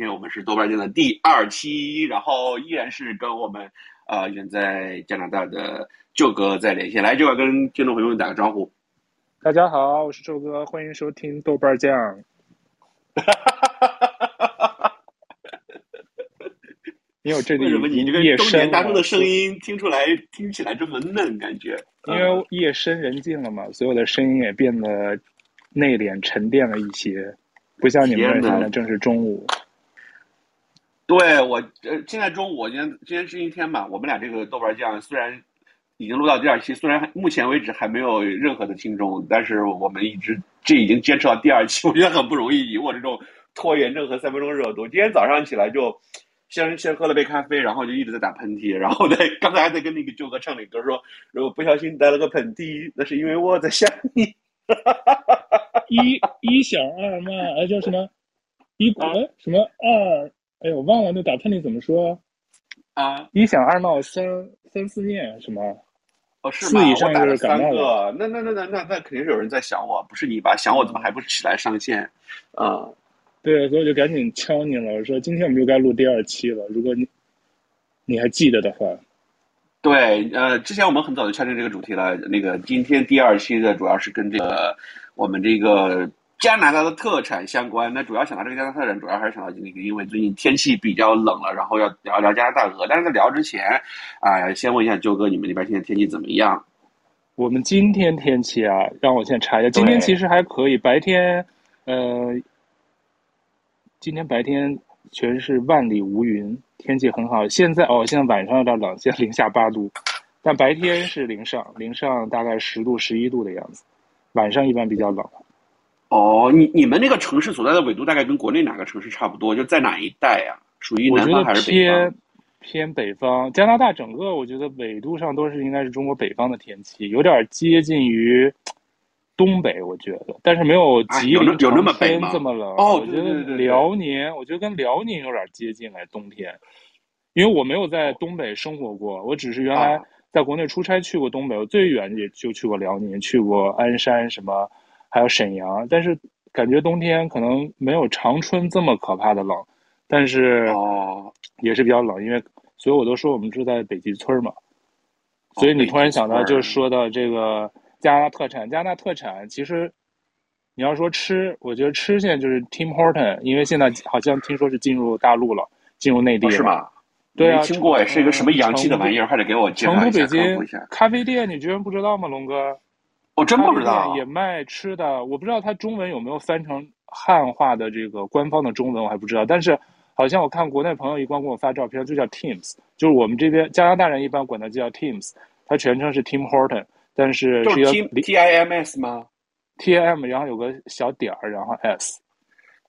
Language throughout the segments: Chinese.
天我们是豆瓣酱的第二期，然后依然是跟我们呃远在加拿大的舅哥在连线，来，舅哥跟听众朋友们打个招呼。大家好，我是周哥，欢迎收听豆瓣酱。因为我这里为什么你这个中年大叔的声音听出来听起来这么嫩？感觉因为夜深人静了嘛，所有的声音也变得内敛沉淀了一些，不像你们现在正是中午。对我呃，现在中午，今天今天星期天嘛，我们俩这个豆瓣酱虽然已经录到第二期，虽然目前为止还没有任何的听众，但是我们一直这已经坚持到第二期，我觉得很不容易。以我这种拖延症和三分钟热度，今天早上起来就。先先喝了杯咖啡，然后就一直在打喷嚏，然后在 刚才还在跟那个舅哥唱那歌，说如果不小心打了个喷嚏，那是因为我在想你。一一想二慢，哎叫什么？一哎什么二？哎我忘了那打喷嚏怎么说啊？一想二闹三三四念什么？哦是吗？四以上就是感冒。那那那那那那肯定是有人在想我，不是你吧？想我怎么还不起来上线？啊、嗯。对，所以我就赶紧敲你了。我说今天我们就该录第二期了。如果你你还记得的话，对，呃，之前我们很早就确定这个主题了。那个今天第二期的主要是跟这个我们这个加拿大的特产相关。那主要想到这个加拿大特产，主要还是想到这个，因为最近天气比较冷了，然后要聊一聊加拿大鹅。但是在聊之前，啊、呃，先问一下舅哥，你们那边现在天气怎么样？我们今天天气啊，让我先查一下。今天其实还可以，白天，呃。今天白天全是万里无云，天气很好。现在哦，现在晚上有点冷，现在零下八度，但白天是零上，零上大概十度、十一度的样子。晚上一般比较冷。哦，你你们那个城市所在的纬度大概跟国内哪个城市差不多？就在哪一带呀？属于南方还是北方？偏偏北方。加拿大整个我觉得纬度上都是应该是中国北方的天气，有点接近于。东北我觉得，但是没有吉林这么冷。哦，我觉得辽宁，我觉得跟辽宁有点接近哎，冬天。因为我没有在东北生活过，我只是原来在国内出差去过东北，我最远也就去过辽宁，去过鞍山什么，还有沈阳。但是感觉冬天可能没有长春这么可怕的冷，但是哦，也是比较冷，因为所以我都说我们住在北极村嘛。所以你突然想到，就是说到这个。加拿大特产，加拿大特产其实，你要说吃，我觉得吃现在就是 Tim Horton，因为现在好像听说是进入大陆了，进入内地了。哦、是吗？对啊，没听过哎，是一个什么洋气的玩意儿？还得给我介绍一下，成都、北京咖啡店，你居然不知道吗，龙哥？我真不知道。也卖吃的，我不知道它中文有没有翻成汉化的这个官方的中文，我还不知道。但是好像我看国内朋友一光给我发照片，就叫 Teams，就是我们这边加拿大人一般管它就叫 Teams，它全称是 Tim Horton。但是是要 T I M S 吗？T I M，然后有个小点儿，然后 S，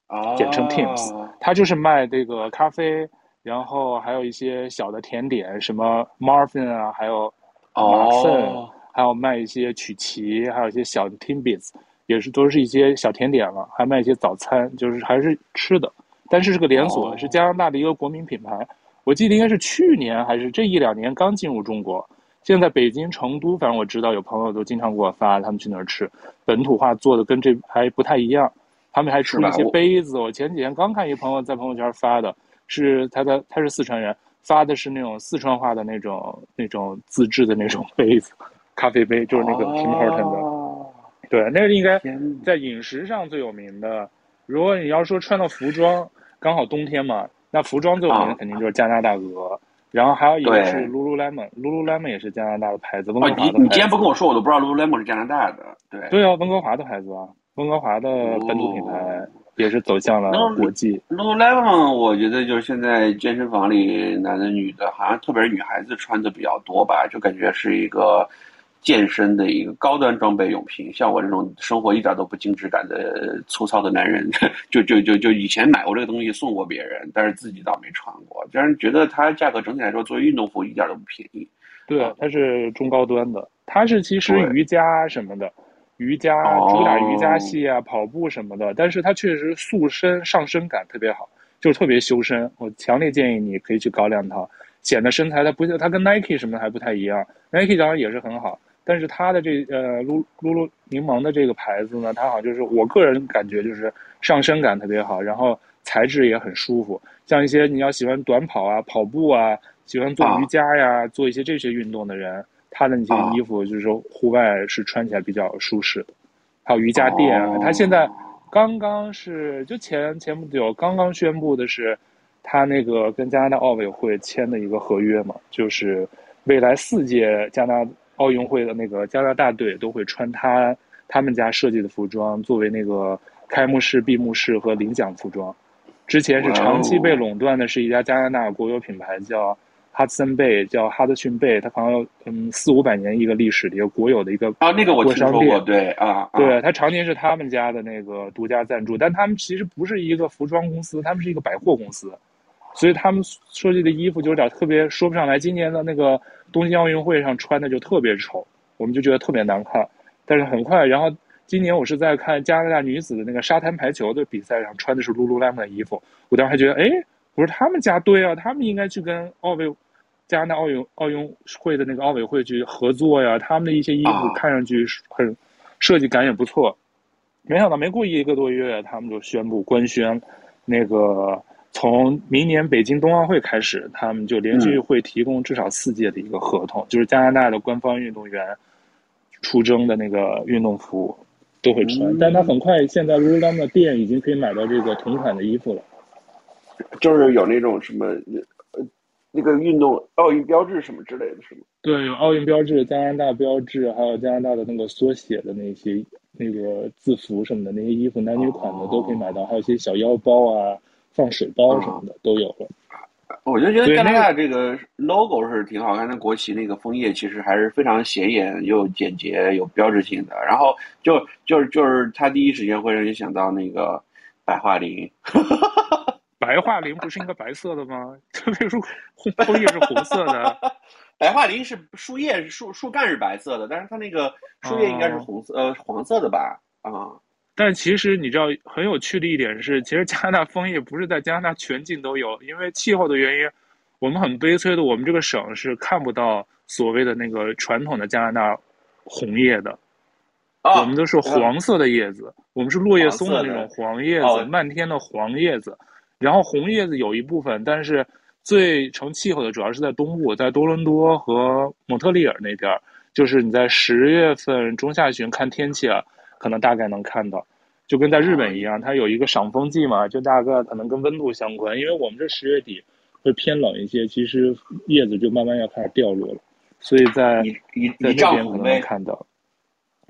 啊，简称 Teams，。它就是卖这个咖啡，然后还有一些小的甜点，什么 Muffin 啊，还有，oh. 还有卖一些曲奇，还有一些小的 Timbits，也是都是一些小甜点了，还卖一些早餐，就是还是吃的。但是是个连锁，oh. 是加拿大的一个国民品牌。我记得应该是去年还是这一两年刚进入中国。现在北京、成都，反正我知道有朋友都经常给我发，他们去那儿吃，本土化做的跟这还不太一样。他们还出了一些杯子，我前几天刚看一个朋友在朋友圈发的，是他的他是四川人，发的是那种四川话的那种那种自制的那种 杯子，咖啡杯，就是那个 Tim Horton 的。哦、对，那个应该在饮食上最有名的。如果你要说穿的服装，刚好冬天嘛，那服装最有名的肯定就是加拿大鹅。然后还有一个是 Lululemon，Lululemon 也是加拿大的牌子。温哥华的牌子。你你今天不跟我说，我都不知道 Lululemon 是加拿大的。对对啊，温哥华的牌子啊，温哥华的本土品牌也是走向了国际。Lululemon 我觉得就是现在健身房里男的女的，好像特别是女孩子穿的比较多吧，就感觉是一个。健身的一个高端装备用品，像我这种生活一点都不精致感的粗糙的男人，就就就就以前买过这个东西送过别人，但是自己倒没穿过。但是觉得它价格整体来说，作为运动服一点都不便宜。对，它是中高端的，它是其实瑜伽什么的，瑜伽主打瑜伽系啊，跑步什么的。但是它确实塑身上身感特别好，就特别修身。我强烈建议你可以去搞两套，显得身材它不它跟 Nike 什么还不太一样，Nike 当然也是很好。但是它的这呃噜噜噜柠檬的这个牌子呢，它好像就是我个人感觉就是上身感特别好，然后材质也很舒服。像一些你要喜欢短跑啊、跑步啊，喜欢做瑜伽呀、啊、做一些这些运动的人，他的那些衣服就是说户外是穿起来比较舒适的。还有瑜伽垫啊，他现在刚刚是就前前不久刚刚宣布的是，他那个跟加拿大奥委会签的一个合约嘛，就是未来四届加拿大奥运会的那个加拿大队都会穿他他们家设计的服装作为那个开幕式、闭幕式和领奖服装。之前是长期被垄断的是一家加拿大国有品牌叫 Hudson Bay，叫哈德逊贝，它好像嗯四五百年一个历史的一个国有的一个啊那个我听说过，对啊，对，它常年是他们家的那个独家赞助，但他们其实不是一个服装公司，他们是一个百货公司。所以他们设计的衣服就有点特别说不上来。今年的那个东京奥运会上穿的就特别丑，我们就觉得特别难看。但是很快，然后今年我是在看加拿大女子的那个沙滩排球的比赛上，穿的是 Lululemon 的衣服。我当时还觉得，哎，我说他们家对啊，他们应该去跟奥委加拿大奥运奥运会的那个奥委会去合作呀。他们的一些衣服看上去很设计感也不错。没想到没过一个多月，他们就宣布官宣那个。从明年北京冬奥会开始，他们就连续会提供至少四届的一个合同，嗯、就是加拿大的官方运动员出征的那个运动服都会穿。嗯、但他很快，现在 Lululemon 的店已经可以买到这个同款的衣服了，就是有那种什么呃那个运动奥运标志什么之类的是吗？对，有奥运标志、加拿大标志，还有加拿大的那个缩写的那些那个字符什么的那些衣服，男女款的都可以买到，哦、还有一些小腰包啊。放水包什么的都有了，我就觉得加拿大这个 logo 是挺好看的，国旗那个枫叶其实还是非常显眼又简洁有标志性的。然后就就是就是他第一时间会让你想到那个白桦林，白桦林不是应该白色的吗？特别是枫叶是红色的，白桦林是树叶树树干是白色的，但是它那个树叶应该是红色、哦、呃黄色的吧？啊。但其实你知道很有趣的一点是，其实加拿大枫叶不是在加拿大全境都有，因为气候的原因，我们很悲催的，我们这个省是看不到所谓的那个传统的加拿大红叶的，哦、我们都是黄色的叶子，嗯、我们是落叶松的那种黄叶子，哦、漫天的黄叶子，然后红叶子有一部分，但是最成气候的主要是在东部，在多伦多和蒙特利尔那边，就是你在十月份中下旬看天气啊。可能大概能看到，就跟在日本一样，它有一个赏枫季嘛，就大概可能跟温度相关。因为我们这十月底会偏冷一些，其实叶子就慢慢要开始掉落了，所以在在那边可能能看到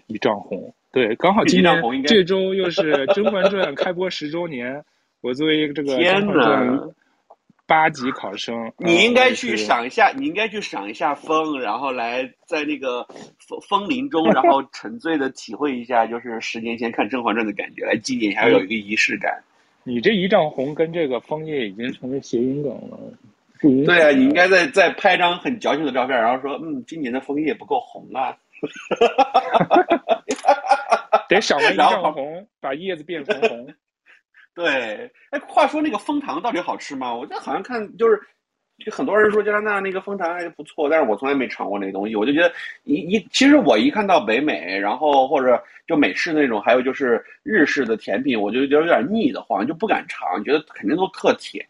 一丈红。对，刚好今年这周又是《甄嬛传》开播十周年，我作为一个这个甄嬛传。八级考生，你应该去赏一下，你应该去赏一下风，然后来在那个风风林中，然后 沉醉的体会一下，就是十年前看《甄嬛传》的感觉，来纪念一下，有一个仪式感。你这一丈红跟这个枫叶已经成为谐音梗了。对啊，你应该再再拍张很矫情的照片，然后说，嗯，今年的枫叶不够红啊。得赏完 一丈红，把叶子变成红。对，哎，话说那个枫糖到底好吃吗？我觉得好像看就是，就很多人说加拿大那个枫糖还不错，但是我从来没尝过那东西。我就觉得一一，其实我一看到北美，然后或者就美式那种，还有就是日式的甜品，我就觉得有点腻得慌，就不敢尝，觉得肯定都特甜。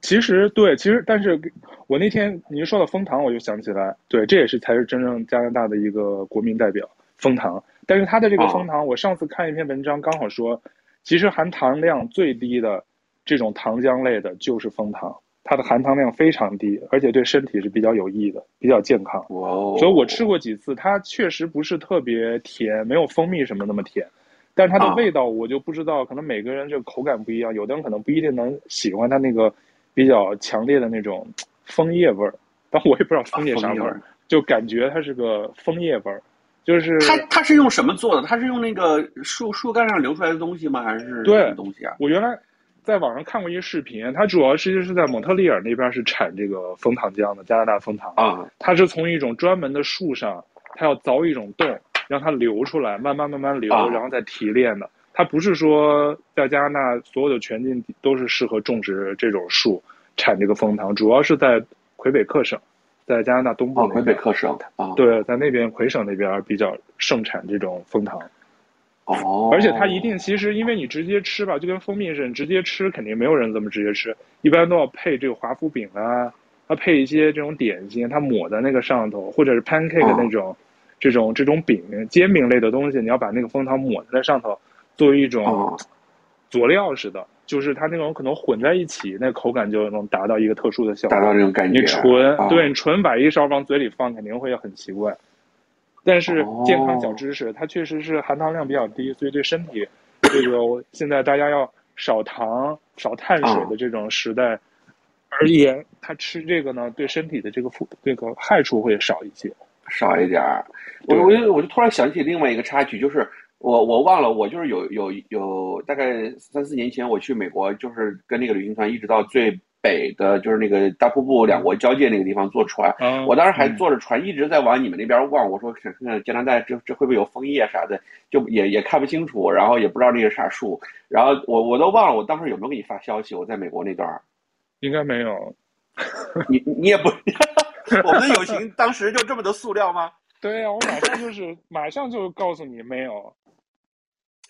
其实对，其实但是我那天您说到枫糖，我就想起来，对，这也是才是真正加拿大的一个国民代表枫糖。但是它的这个枫糖，哦、我上次看一篇文章，刚好说。其实含糖量最低的这种糖浆类的就是枫糖，它的含糖量非常低，而且对身体是比较有益的，比较健康。哦！所以我吃过几次，它确实不是特别甜，没有蜂蜜什么那么甜，但是它的味道我就不知道，可能每个人这个口感不一样，有的人可能不一定能喜欢它那个比较强烈的那种 枫叶味儿，但我也不知道枫叶啥味儿，就感觉它是个枫叶味儿。就是它，它是用什么做的？它是用那个树树干上流出来的东西吗？还是什么东西啊？我原来在网上看过一个视频，它主要其实际是在蒙特利尔那边是产这个枫糖浆的，加拿大枫糖啊。它是从一种专门的树上，它要凿一种洞，让它流出来，慢慢慢慢流，啊、然后再提炼的。它不是说在加拿大所有的全境都是适合种植这种树产这个枫糖，主要是在魁北克省。在加拿大东部，魁北克省啊，对，在那边魁省那边比较盛产这种蜂糖。哦，而且它一定其实因为你直接吃吧，就跟蜂蜜似的，你直接吃肯定没有人这么直接吃，一般都要配这个华夫饼啊，它配一些这种点心，它抹在那个上头，或者是 pancake 那种、哦、这种这种饼煎饼类的东西，你要把那个蜂糖抹在上头，作为一种佐料似的。哦就是它那种可能混在一起，那口感就能达到一个特殊的效果。达到这种感觉。你纯、啊、对你纯把一勺往嘴里放，肯定会很奇怪。但是健康小知识，哦、它确实是含糖量比较低，所以对身体，这个现在大家要少糖、少碳水的这种时代而言，它吃这个呢，对身体的这个负这个害处会少一些，少一点儿。我我就我就突然想起另外一个插曲，就是。我我忘了，我就是有有有大概三四年前我去美国，就是跟那个旅行团一直到最北的，就是那个大瀑布两国交界那个地方坐船。嗯、我当时还坐着船一直在往你们那边望，我说看看加拿大这这会不会有枫叶啥的，就也也看不清楚，然后也不知道那是啥树，然后我我都忘了我当时有没有给你发消息，我在美国那段 应该没有。你你也不，我们的友情当时就这么多塑料吗？对呀、啊，我马上就是马上就告诉你没有。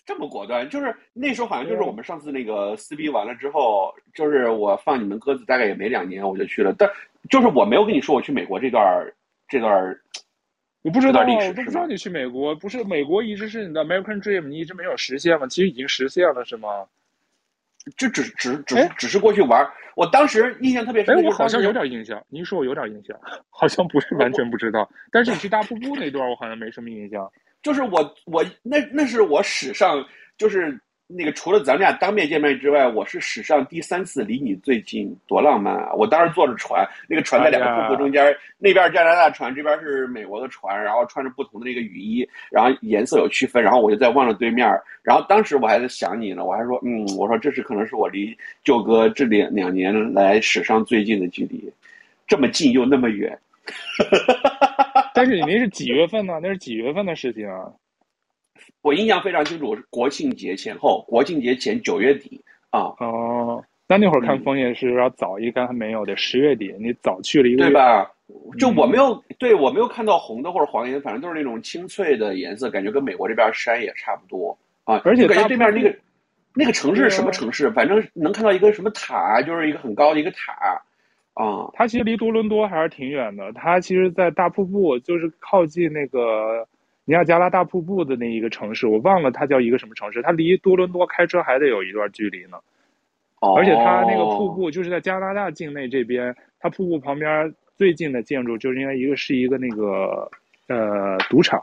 这么果断，就是那时候好像就是我们上次那个撕逼完了之后，就是我放你们鸽子大概也没两年，我就去了。但就是我没有跟你说我去美国这段这段，我不知道，我都不知道你去美国，不是美国一直是你的 American Dream，你一直没有实现吗？其实已经实现了，是吗？就只只只只是过去玩。我当时印象特别深，哎，我好像有点印象。您说我有点印象，好像不是完全不知道。但是你去大瀑布那段，我好像没什么印象。就是我我那那是我史上就是那个除了咱们俩当面见面之外，我是史上第三次离你最近，多浪漫啊！我当时坐着船，那个船在两个瀑布中间，哎、那边加拿大船，这边是美国的船，然后穿着不同的那个雨衣，然后颜色有区分，然后我就在望着对面，然后当时我还在想你呢，我还说嗯，我说这是可能是我离舅哥这两两年来史上最近的距离，这么近又那么远。但是你那是几月份呢？那是几月份的事情啊？我印象非常清楚，是国庆节前后，国庆节前九月底啊。哦，那那会儿看枫叶是要早一刚还没有得，十月底你早去了一个月，对吧？就我没有，嗯、对我没有看到红的或者黄颜，反正都是那种清脆的颜色，感觉跟美国这边山也差不多啊。而且感觉对面那个那个城市是什么城市？反正能看到一个什么塔，就是一个很高的一个塔。啊，它其实离多伦多还是挺远的。它其实，在大瀑布，就是靠近那个尼亚加拉大瀑布的那一个城市，我忘了它叫一个什么城市。它离多伦多开车还得有一段距离呢。哦。而且它那个瀑布就是在加拿大境内这边，它瀑布旁边最近的建筑就是因为一个是一个那个呃赌场。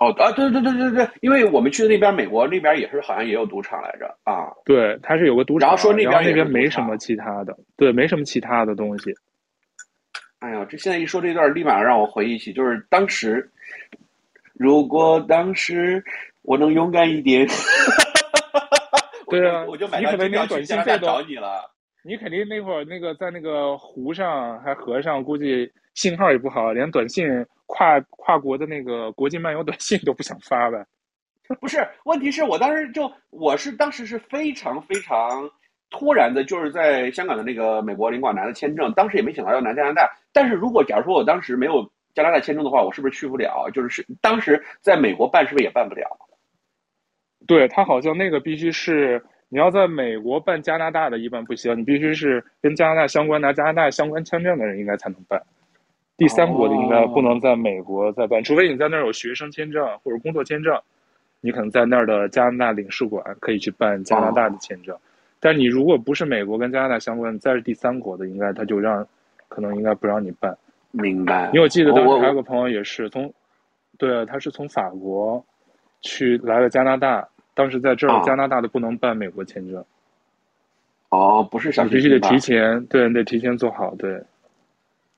哦啊，对对对对对，因为我们去的那边，美国那边也是好像也有赌场来着啊。对，它是有个赌场，然后说那边那边没什么其他的，对，没什么其他的东西。哎呀，这现在一说这段，立马让我回忆起，就是当时，如果当时我能勇敢一点，对啊，我就买张机票去加拿大找你了。你肯定那会儿那个在那个湖上还河上，估计信号也不好，连短信跨跨国的那个国际漫游短信都不想发呗。不是，问题是我当时就我是当时是非常非常突然的，就是在香港的那个美国领馆拿的签证，当时也没想到要拿加拿大。但是如果假如说我当时没有加拿大签证的话，我是不是去不了？就是是当时在美国办是不是也办不了？对，他好像那个必须是。你要在美国办加拿大的，一般不行，你必须是跟加拿大相关、拿加拿大相关签证的人，应该才能办。第三国的应该不能在美国再办，除非你在那儿有学生签证或者工作签证，你可能在那儿的加拿大领事馆可以去办加拿大的签证。但你如果不是美国跟加拿大相关，再是第三国的，应该他就让，可能应该不让你办。明白。因为我记得当时还有个朋友也是从，对，他是从法国去来了加拿大。当时在这儿，加拿大的不能办美国签证。哦，不是，你必须得提前，对，你得提前做好，对。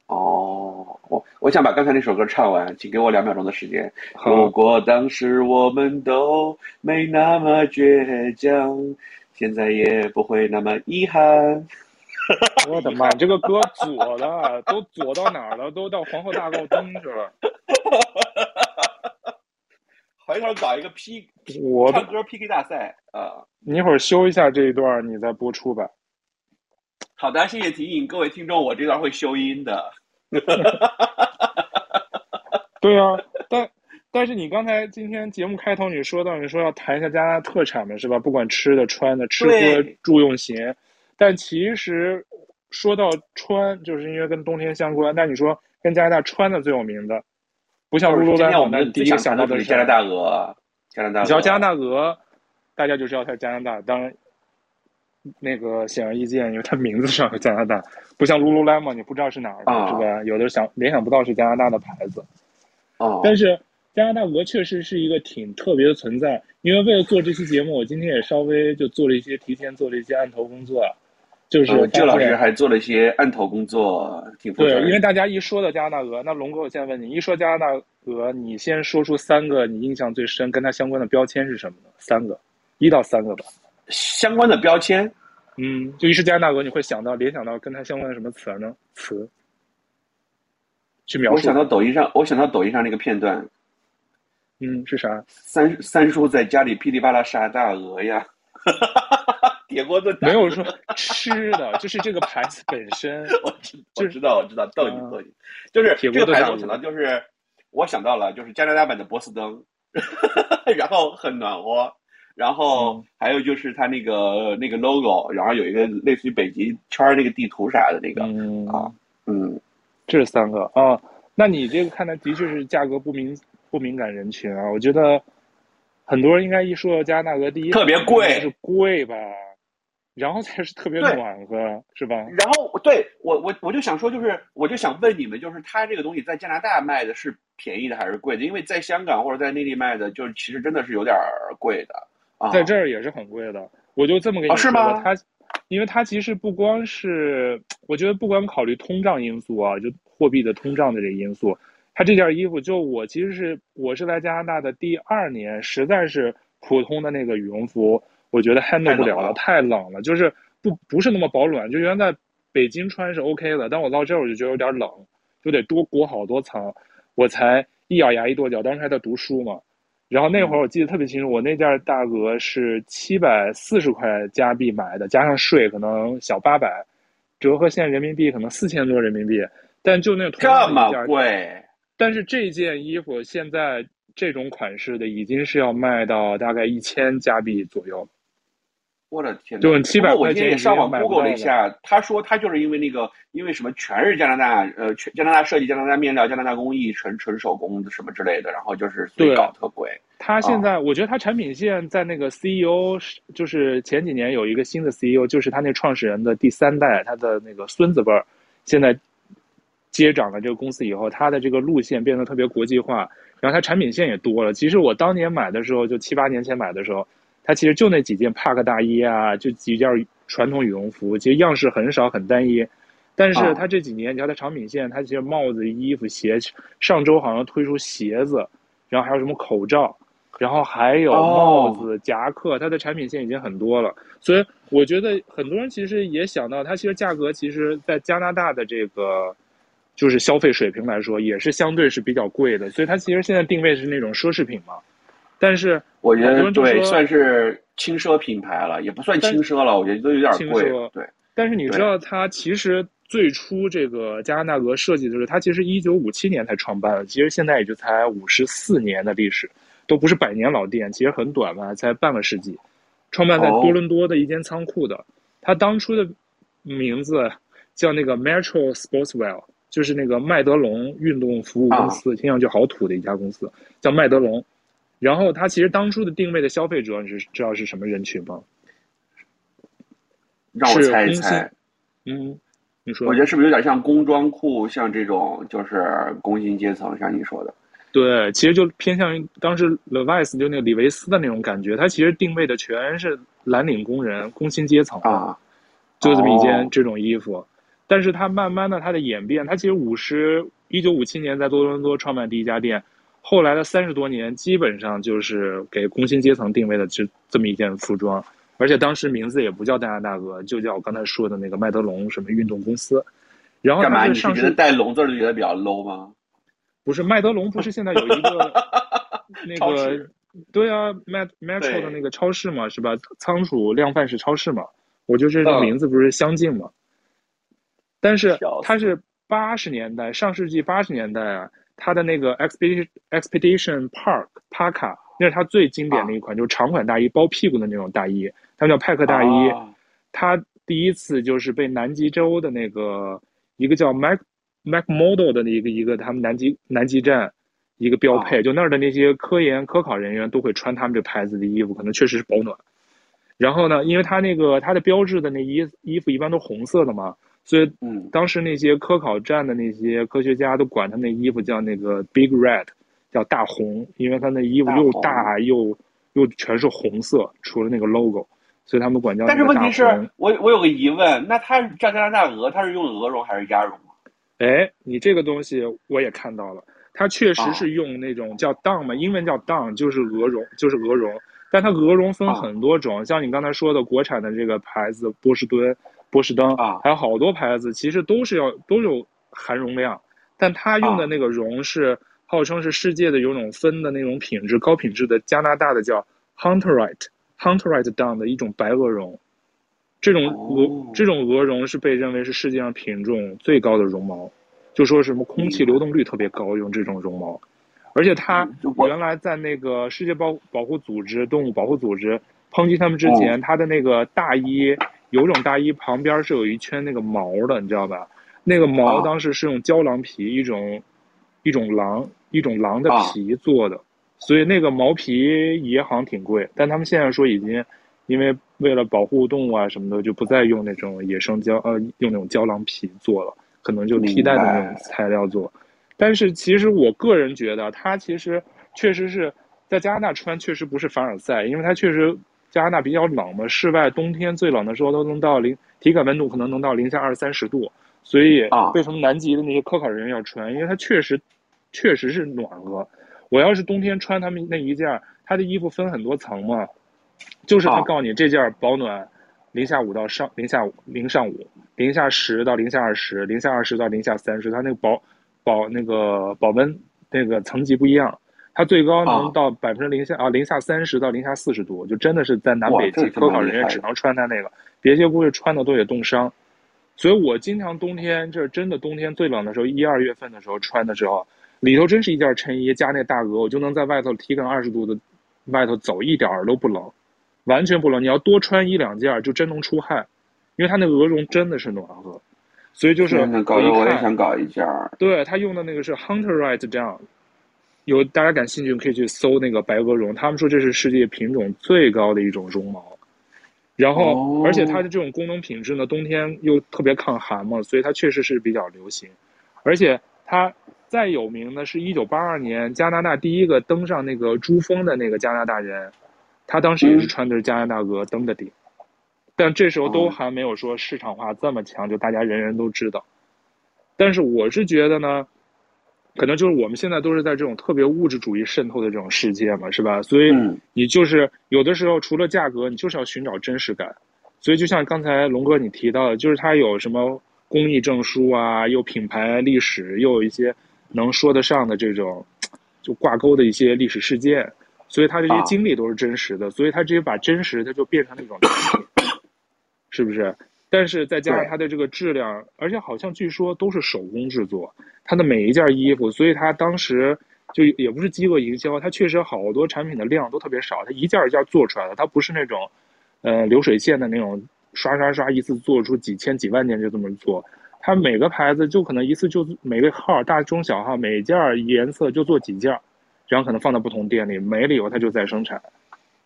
哦，我我想把刚才那首歌唱完，请给我两秒钟的时间。如果当时我们都没那么倔强，现在也不会那么遗憾。我的妈，这个歌左了，都左到哪儿了？都到皇后大道东去了。一会儿搞一个 P，我唱歌 PK 大赛啊！你一会儿修一下这一段，你再播出吧。好的，谢谢提醒各位听众，我这段会修音的。对啊，但但是你刚才今天节目开头你说到，你说要谈一下加拿大特产嘛，是吧？不管吃的、穿的、吃喝住用行，但其实说到穿，就是因为跟冬天相关。但你说跟加拿大穿的最有名的，不像露露丹，我们第一个想到的是加拿大鹅。加拿大，你知道加拿大鹅，大家就知道它是加拿大。当然，那个显而易见，因为它名字上是加拿大，不像 Lululemon，你不知道是哪儿的，哦、是吧？有的想联想不到是加拿大的牌子。哦，但是。加拿大鹅确实是一个挺特别的存在，因为为了做这期节目，我今天也稍微就做了一些提前做了一些案头工作，就是就老师还做了一些案头工作，挺对。因为大家一说到加拿大鹅，那龙哥，我现在问你，一说加拿大鹅，你先说出三个你印象最深跟它相关的标签是什么呢？三个，一到三个吧。相关的标签，嗯，就一说加拿大鹅，你会想到联想到跟它相关的什么词呢？词？去描述。我想到抖音上，我想到抖音上那个片段。嗯，是啥？三三叔在家里噼里啪啦杀大鹅呀，铁锅炖没有说吃的，就是这个牌子本身。我知我知道我知道，逗你逗你，就是这个牌子我想到就是我想到了就是加拿大版的波司登，然后很暖和，然后还有就是它那个那个 logo，然后有一个类似于北极圈那个地图啥的那个啊，嗯，这三个啊，那你这个看来的确是价格不敏。不敏感人群啊，我觉得很多人应该一说到加拿大鹅，第一特别贵是贵吧，然后才是特别暖和，是吧？然后对我我我就想说，就是我就想问你们，就是它这个东西在加拿大卖的是便宜的还是贵的？因为在香港或者在内地卖的，就是其实真的是有点贵的啊，在这儿也是很贵的。我就这么跟你说，吧、哦。它因为它其实不光是，我觉得不管考虑通胀因素啊，就货币的通胀的这个因素。它这件衣服，就我其实是我是在加拿大的第二年，实在是普通的那个羽绒服，我觉得 handle 不了了，太冷了，就是不不是那么保暖。就原来在北京穿是 OK 的，但我到这儿我就觉得有点冷，就得多裹好多层，我才一咬牙一跺脚。当时还在读书嘛，然后那会儿我记得特别清楚，我那件大鹅是七百四十块加币买的，加上税可能小八百，折合现在人民币可能四千多人民币，但就那同样一件这么贵。但是这件衣服现在这种款式的已经是要卖到大概一千加币左右。我的天！就七百块钱。我今天也上网 Google 了一下，他说他就是因为那个，因为什么全是加拿大，呃，全加拿大设计、加拿大面料、加拿大工艺、纯纯手工什么之类的，然后就是所以搞特贵。他现在、哦、我觉得他产品线在那个 CEO，就是前几年有一个新的 CEO，就是他那创始人的第三代，他的那个孙子辈儿，现在。接掌了这个公司以后，他的这个路线变得特别国际化，然后他产品线也多了。其实我当年买的时候，就七八年前买的时候，它其实就那几件帕克大衣啊，就几件传统羽绒服，其实样式很少，很单一。但是它这几年，你看它产品线，它其实帽子、衣服、鞋，上周好像推出鞋子，然后还有什么口罩，然后还有帽子、夹克，它的产品线已经很多了。所以我觉得很多人其实也想到，它其实价格其实，在加拿大的这个。就是消费水平来说，也是相对是比较贵的，所以它其实现在定位是那种奢侈品嘛。但是我觉得对，算是轻奢品牌了，也不算轻奢了，我觉得都有点贵。对。但是你知道，它其实最初这个加拿大鹅设计的时候，它其实一九五七年才创办的，其实现在也就才五十四年的历史，都不是百年老店，其实很短嘛，才半个世纪。创办在多伦多的一间仓库的，它当初的名字叫那个 Metro Sportswear。就是那个麦德龙运动服务公司，听上去好土的一家公司，叫麦德龙。然后它其实当初的定位的消费者，你是知道是什么人群吗？让我猜一猜。嗯，你说。我觉得是不是有点像工装裤，像这种就是工薪阶层，像你说的。对，其实就偏向于当时 Levi's 就那个李维斯的那种感觉，它其实定位的全是蓝领工人、工薪阶层啊，就这么一件这种衣服。但是它慢慢的，它的演变，它其实五十一九五七年在多伦多创办第一家店，后来的三十多年基本上就是给工薪阶层定位的，这这么一件服装，而且当时名字也不叫戴安大鹅，就叫我刚才说的那个麦德龙什么运动公司。然后它上是觉得带龙字就觉得比较 low 吗？不是，麦德龙不是现在有一个 那个对啊，Metro 的那个超市嘛，是吧？仓储量贩式超市嘛，我觉得这名字不是相近嘛。但是它是八十年代，上世纪八十年代啊，它的那个 expedition expedition park 帕卡，那是它最经典的一款，啊、就是长款大衣包屁股的那种大衣，它们叫派克大衣。啊、它第一次就是被南极洲的那个一个叫 Mac Mac Model 的一个一个他们南极南极站一个标配，啊、就那儿的那些科研科考人员都会穿他们这牌子的衣服，可能确实是保暖。然后呢，因为它那个它的标志的那衣衣服一般都红色的嘛。所以，嗯，当时那些科考站的那些科学家都管他那衣服叫那个 Big Red，叫大红，因为他那衣服又大又又全是红色，除了那个 logo，所以他们管叫。但是问题是我我有个疑问，那他加拿大鹅，他是用鹅绒还是鸭绒？哎，你这个东西我也看到了，它确实是用那种叫 down 嘛，英文叫 down，就是鹅绒，就是鹅绒。但它鹅绒分很多种，像你刚才说的国产的这个牌子波士顿。波士登啊，还有好多牌子，其实都是要都有含绒量，但它用的那个绒是号称是世界的有种分的那种品质高品质的加拿大的叫 Hunterite Hunterite Down 的一种白鹅绒，这种鹅这种鹅绒是被认为是世界上品种最高的绒毛，就说什么空气流动率特别高，用这种绒毛，而且它原来在那个世界保保护组织动物保护组织抨击他们之前，它的那个大衣。有种大衣旁边是有一圈那个毛的，你知道吧？那个毛当时是用胶囊皮，一种一种狼一种狼的皮做的，所以那个毛皮也好像挺贵。但他们现在说已经因为为了保护动物啊什么的，就不再用那种野生胶呃用那种胶囊皮做了，可能就替代的那种材料做。但是其实我个人觉得，它其实确实是在加拿大穿，确实不是凡尔赛，因为它确实。加拿大比较冷嘛，室外冬天最冷的时候都能到零，体感温度可能能到零下二三十度，所以为什么南极的那些科考人员要穿？因为它确实，确实是暖和。我要是冬天穿他们那一件，他的衣服分很多层嘛，就是他告诉你这件保暖，零下五到上零下五零上五，零下十到零下二十，零下二十到零下三十，它那个保保那个保温那个层级不一样。它最高能到百分之零下啊，零下三十到零下四十度，就真的是在南北极科考人员只能穿它那个，别些估计穿的都得冻伤。所以我经常冬天，这是真的冬天最冷的时候，一二月份的时候穿的时候，里头真是一件衬衣加那大鹅，我就能在外头体感二十度的外头走，一点儿都不冷，完全不冷。你要多穿一两件，就真能出汗，因为它那鹅绒真的是暖和。所以就是我也想搞一件。对，他用的那个是 Hunterite Down。有大家感兴趣可以去搜那个白鹅绒，他们说这是世界品种最高的一种绒毛，然后而且它的这种功能品质呢，冬天又特别抗寒嘛，所以它确实是比较流行。而且它再有名的是一九八二年加拿大第一个登上那个珠峰的那个加拿大人，他当时也是穿的是加拿大鹅登的顶，但这时候都还没有说市场化这么强，就大家人人都知道。但是我是觉得呢。可能就是我们现在都是在这种特别物质主义渗透的这种世界嘛，是吧？所以你就是有的时候除了价格，你就是要寻找真实感。所以就像刚才龙哥你提到的，就是它有什么工艺证书啊，又品牌历史，又有一些能说得上的这种就挂钩的一些历史事件，所以它这些经历都是真实的。所以它直接把真实它就变成那种，是不是？但是再加上它的这个质量，而且好像据说都是手工制作，它的每一件衣服，所以它当时就也不是饥饿营销，它确实好多产品的量都特别少，它一件一件做出来的，它不是那种，呃流水线的那种刷刷刷一次做出几千几万件就这么做，它每个牌子就可能一次就每个号大中小号每件颜色就做几件，然后可能放到不同店里，没了以后它就再生产，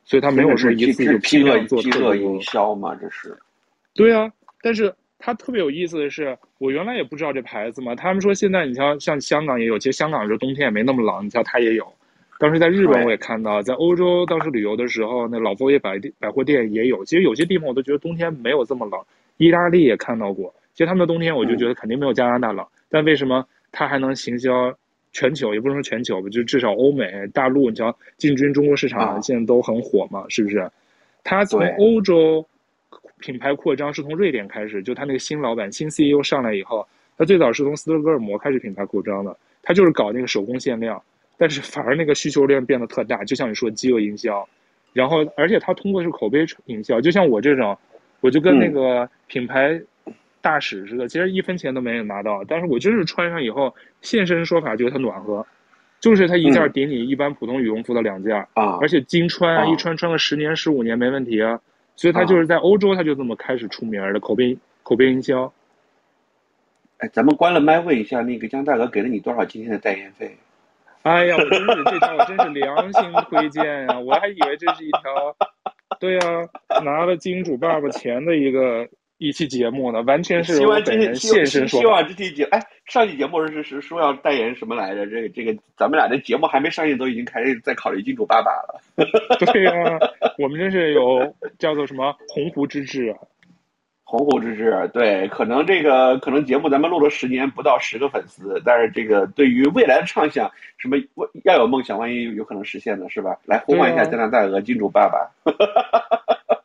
所以它没有说一次就批量做特别多。饥饿营销嘛，这是。对啊，但是它特别有意思的是，我原来也不知道这牌子嘛。他们说现在你像像香港也有，其实香港这冬天也没那么冷，你像它也有。当时在日本我也看到，在欧洲当时旅游的时候，那老佛爷百百货店也有。其实有些地方我都觉得冬天没有这么冷。意大利也看到过，其实他们的冬天我就觉得肯定没有加拿大冷。但为什么它还能行销全球？也不能说全球吧，就至少欧美大陆，你瞧进军中国市场现在都很火嘛，是不是？它从欧洲。品牌扩张是从瑞典开始，就他那个新老板、新 CEO 上来以后，他最早是从斯德哥尔摩开始品牌扩张的，他就是搞那个手工限量，但是反而那个需求量变得特大，就像你说饥饿营销，然后而且他通过是口碑营销，就像我这种，我就跟那个品牌大使似的，其实一分钱都没有拿到。但是我就是穿上以后，现身说法觉得它暖和，就是它一件顶你一般普通羽绒服的两件啊，而且经穿啊，一穿穿个十年十五年没问题啊。所以他就是在欧洲，他就这么开始出名的口碑口碑营销。哎，咱们关了麦，问一下那个江大哥给了你多少今天的代言费？哎呀，我真是这条我真是良心推荐呀！我还以为这是一条，对呀、啊，拿了金主爸爸钱的一个一期节目呢，完全是我本人现身说法。希望这期节哎，上期节目是是说要代言什么来着？这个这个，咱们俩这节目还没上映，都已经开始在考虑金主爸爸了。对呀、啊，我们真是有叫做什么鸿鹄之志啊！鸿鹄之志，对，可能这个可能节目咱们录了十年，不到十个粉丝，但是这个对于未来的畅想，什么要有梦想，万一有可能实现呢，是吧？来呼唤一下加拿大鹅金主爸爸。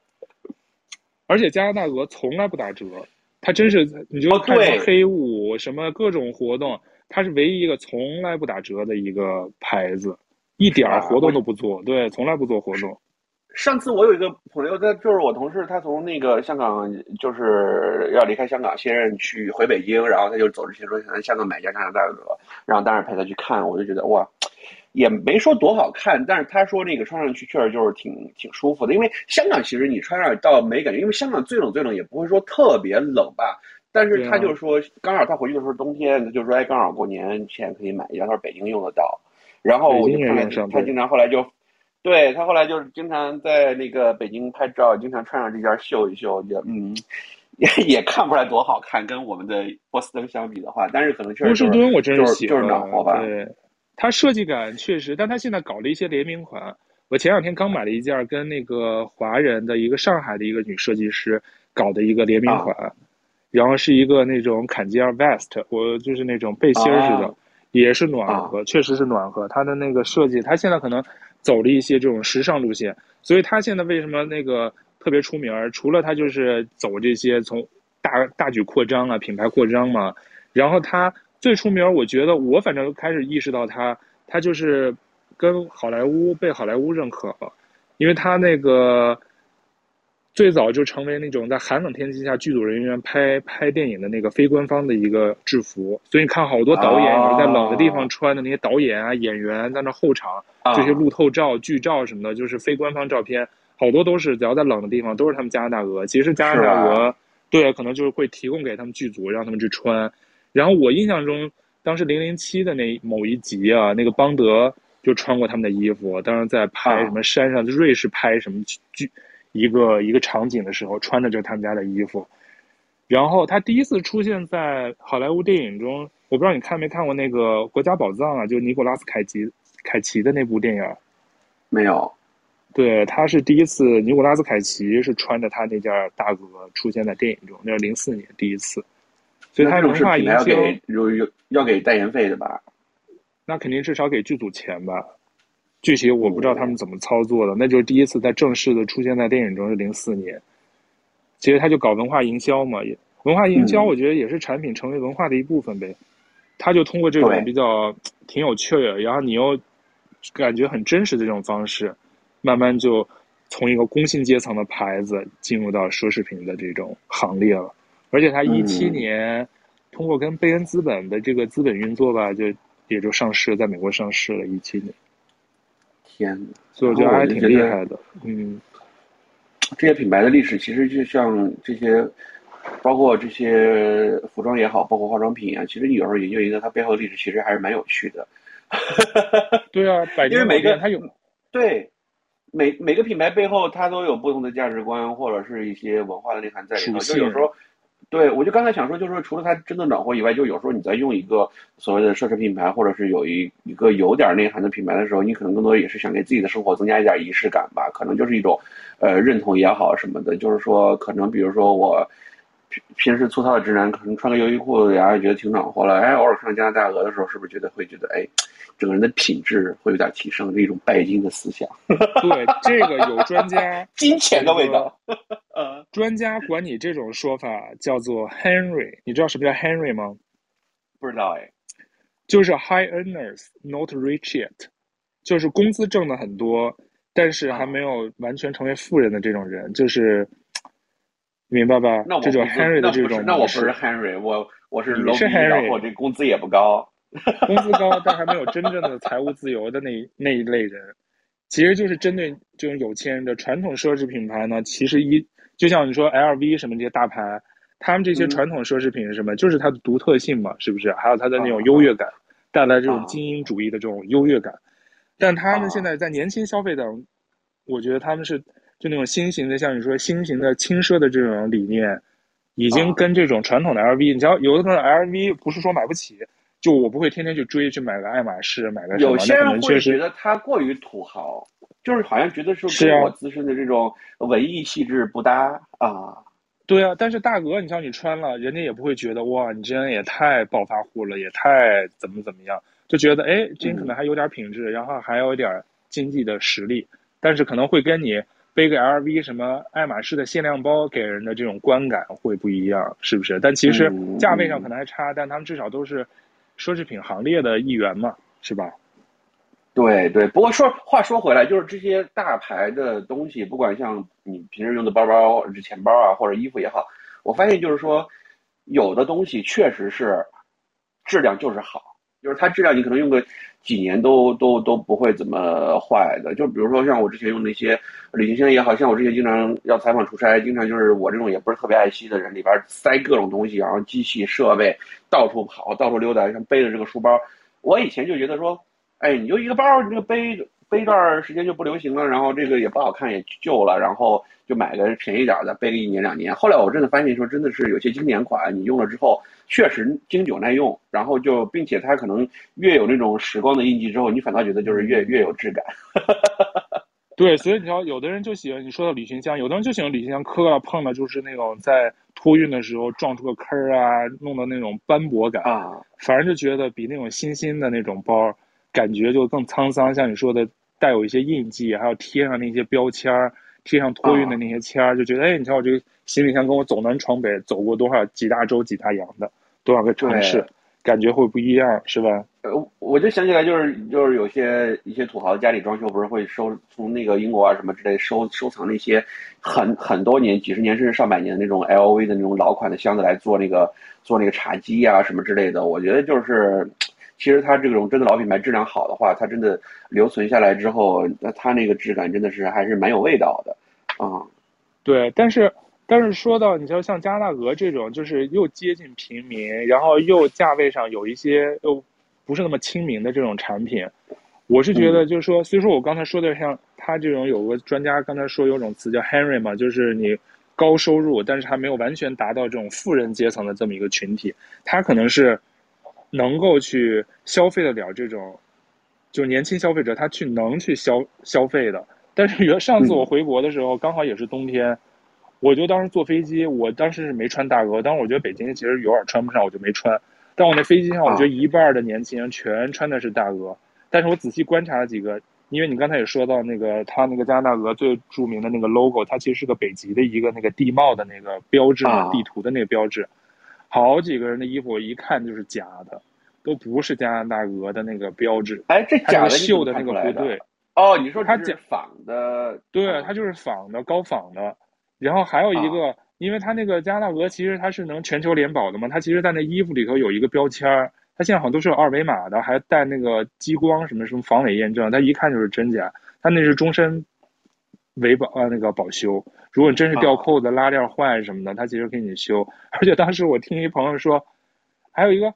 而且加拿大鹅从来不打折，它真是，你就看黑五、哦、什么各种活动，他是唯一一个从来不打折的一个牌子，一点儿活动都不做，对，从来不做活动。上次我有一个朋友，他就是我同事，他从那个香港就是要离开香港，现任去回北京，然后他就走之前说想在香港买一件加拿大鹅，然后当时陪他去看，我就觉得哇，也没说多好看，但是他说那个穿上去确实就是挺挺舒服的，因为香港其实你穿上倒没感觉，因为香港最冷最冷也不会说特别冷吧，但是他就说刚好他回去的时候冬天，他就说哎刚好过年前可以买一件，他说北京用得到，然后我就看见他经常后来就。对，他后来就是经常在那个北京拍照，经常穿上这件秀一秀，也嗯，也也看不出来多好看，跟我们的波司登相比的话，但是可能确实、就是、波士顿我真是喜欢，就是暖和吧。对，它设计感确实，但它现在搞了一些联名款。我前两天刚买了一件跟那个华人的一个上海的一个女设计师搞的一个联名款，啊、然后是一个那种坎肩 vest，我就是那种背心似的，啊、也是暖和，啊、确实是暖和。它的那个设计，它现在可能。走了一些这种时尚路线，所以它现在为什么那个特别出名？除了它就是走这些从大大举扩张啊，品牌扩张嘛。然后他最出名，我觉得我反正开始意识到他，他就是跟好莱坞被好莱坞认可了，因为他那个。最早就成为那种在寒冷天气下剧组人员拍拍电影的那个非官方的一个制服，所以你看好多导演也是在冷的地方穿的那些导演啊演员在那候场这些路透照剧照什么的，就是非官方照片，好多都是只要在冷的地方都是他们加拿大鹅。其实加拿大鹅对，可能就是会提供给他们剧组让他们去穿。然后我印象中，当时零零七的那某一集啊，那个邦德就穿过他们的衣服，当时在拍什么山上，瑞士拍什么剧。一个一个场景的时候，穿的就是他们家的衣服，然后他第一次出现在好莱坞电影中，我不知道你看没看过那个《国家宝藏》啊，就尼古拉斯凯奇凯奇的那部电影，没有，对，他是第一次，尼古拉斯凯奇是穿着他那件大鹅出现在电影中，那是零四年第一次，所以他文化营销有有要给代言费的吧？那肯定至少给剧组钱吧。具体我不知道他们怎么操作的，那就是第一次在正式的出现在电影中是零四年。其实他就搞文化营销嘛，也文化营销，我觉得也是产品成为文化的一部分呗。他就通过这种比较挺有趣的，然后你又感觉很真实的这种方式，慢慢就从一个工薪阶层的牌子进入到奢侈品的这种行列了。而且他一七年通过跟贝恩资本的这个资本运作吧，就也就上市，在美国上市了，一七年。天，所以我觉得还挺厉害的。嗯，这些品牌的历史其实就像这些，包括这些服装也好，包括化妆品啊，其实你有时候研究一个它背后的历史，其实还是蛮有趣的。对啊，因为每个它有对每每个品牌背后，它都有不同的价值观，或者是一些文化的内涵在里头。就有时候。对，我就刚才想说，就是说，除了它真的暖和以外，就有时候你在用一个所谓的奢侈品牌，或者是有一一个有点内涵的品牌的时候，你可能更多也是想给自己的生活增加一点仪式感吧，可能就是一种，呃，认同也好什么的，就是说，可能比如说我平平时粗糙的直男，可能穿个优衣库，然后觉得挺暖和了，哎，偶尔看到加拿大鹅的时候，是不是觉得会觉得，哎？整个人的品质会有点提升，这一种拜金的思想。对，这个有专家，金钱的味道。呃，专家管你这种说法叫做 Henry，你知道什么叫 Henry 吗？不知道哎，就是 High Earners Not Rich Yet，就是工资挣的很多，但是还没有完全成为富人的这种人，就是明白吧？那我这种 Henry 的这种，那我不是 Henry，我我是 low 是 Henry，然后这工资也不高，工资高但还没有真正的财务自由的那那一类人，其实就是针对这种有钱人的传统奢侈品牌呢。其实一就像你说 LV 什么这些大牌，他们这些传统奢侈品是什么？嗯、就是它的独特性嘛，是不是？还有它的那种优越感，啊、带来这种精英主义的这种优越感。啊、但他们现在在年轻消费等，我觉得他们是。就那种新型的，像你说新型的轻奢的这种理念，已经跟这种传统的 LV，、啊、你知道，有的可能 LV 不是说买不起，就我不会天天去追去买个爱马仕，买个什么。有些人会觉得它过于土豪，就是好像觉得说跟我自身的这种文艺气质不搭啊，啊。对啊，但是大鹅，你像你穿了，人家也不会觉得哇，你这人也太暴发户了，也太怎么怎么样，就觉得哎，这人可能还有点品质，嗯、然后还有一点经济的实力，但是可能会跟你。背个 LV 什么爱马仕的限量包，给人的这种观感会不一样，是不是？但其实价位上可能还差，嗯、但他们至少都是奢侈品行列的一员嘛，是吧？对对。不过说话说回来，就是这些大牌的东西，不管像你平时用的包包、这钱包啊，或者衣服也好，我发现就是说，有的东西确实是质量就是好。就是它质量，你可能用个几年都都都不会怎么坏的。就比如说像我之前用那些旅行箱也好，像我之前经常要采访出差，经常就是我这种也不是特别爱惜的人，里边塞各种东西，然后机器设备到处跑，到处溜达，像背着这个书包。我以前就觉得说，哎，你就一个包，你这个背背一段时间就不流行了，然后这个也不好看，也旧了，然后就买个便宜点的，背个一年两年。后来我真的发现说，真的是有些经典款，你用了之后。确实经久耐用，然后就并且它可能越有那种时光的印记之后，你反倒觉得就是越越有质感。对，所以你知道，有的人就喜欢你说的旅行箱，有的人就喜欢旅行箱磕了碰了，就是那种在托运的时候撞出个坑啊，弄的那种斑驳感啊，反正就觉得比那种新新的那种包感觉就更沧桑。像你说的，带有一些印记，还有贴上那些标签，贴上托运的那些签，啊、就觉得哎，你瞧我这个行李箱跟我走南闯北，走过多少几大洲几大洋的。多少个城市，感觉会不一样，是吧？呃，我就想起来，就是就是有些一些土豪家里装修，不是会收从那个英国啊什么之类收收藏那些很很多年、几十年甚至上百年的那种 LV 的那种老款的箱子来做那个做那个茶几啊什么之类的。我觉得就是，其实它这种真的老品牌质量好的话，它真的留存下来之后，那它那个质感真的是还是蛮有味道的，啊、嗯，对，但是。但是说到你像像加拿大鹅这种，就是又接近平民，然后又价位上有一些又不是那么亲民的这种产品，我是觉得就是说，虽说我刚才说的像他这种有个专家刚才说有种词叫 Henry 嘛，就是你高收入，但是还没有完全达到这种富人阶层的这么一个群体，他可能是能够去消费得了这种，就年轻消费者他去能去消消费的。但是原上次我回国的时候，刚好也是冬天。我就当时坐飞机，我当时是没穿大鹅，当时我觉得北京其实有点穿不上，我就没穿。但我那飞机上，我觉得一半的年轻人全穿的是大鹅。但是我仔细观察了几个，因为你刚才也说到那个，它那个加拿大鹅最著名的那个 logo，它其实是个北极的一个那个地貌的那个标志嘛，地图的那个标志。好几个人的衣服我一看就是假的，都不是加拿大鹅的那个标志。哎，这假的绣的那个不对。哦，你说它假仿的？对，它就是仿的，高仿的。然后还有一个，因为它那个加拿大鹅其实它是能全球联保的嘛，它其实在那衣服里头有一个标签儿，它现在好像都是有二维码的，还带那个激光什么什么防伪验证，它一看就是真假，它那是终身维保呃那个保修，如果你真是掉扣子、拉链坏什么的，它其实给你修。而且当时我听一朋友说，还有一个，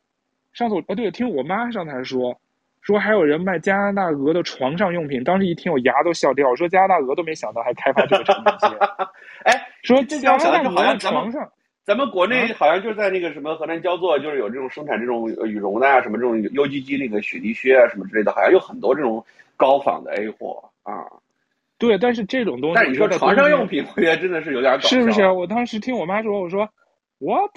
上次我哦对，听我妈上台说。说还有人卖加拿大鹅的床上用品，当时一听我牙都笑掉。我说加拿大鹅都没想到还开发这个产品线。哎，说这加拿大鹅床上，咱们国内好像就在那个什么河南焦作，就是有这种生产这种羽绒的啊，什么这种 UGG 那个雪地靴啊什么之类的，好像有很多这种高仿的 A 货啊。对，但是这种东西，但你说床上用品，我觉得真的是有点搞笑。是不是？我当时听我妈说，我说 What？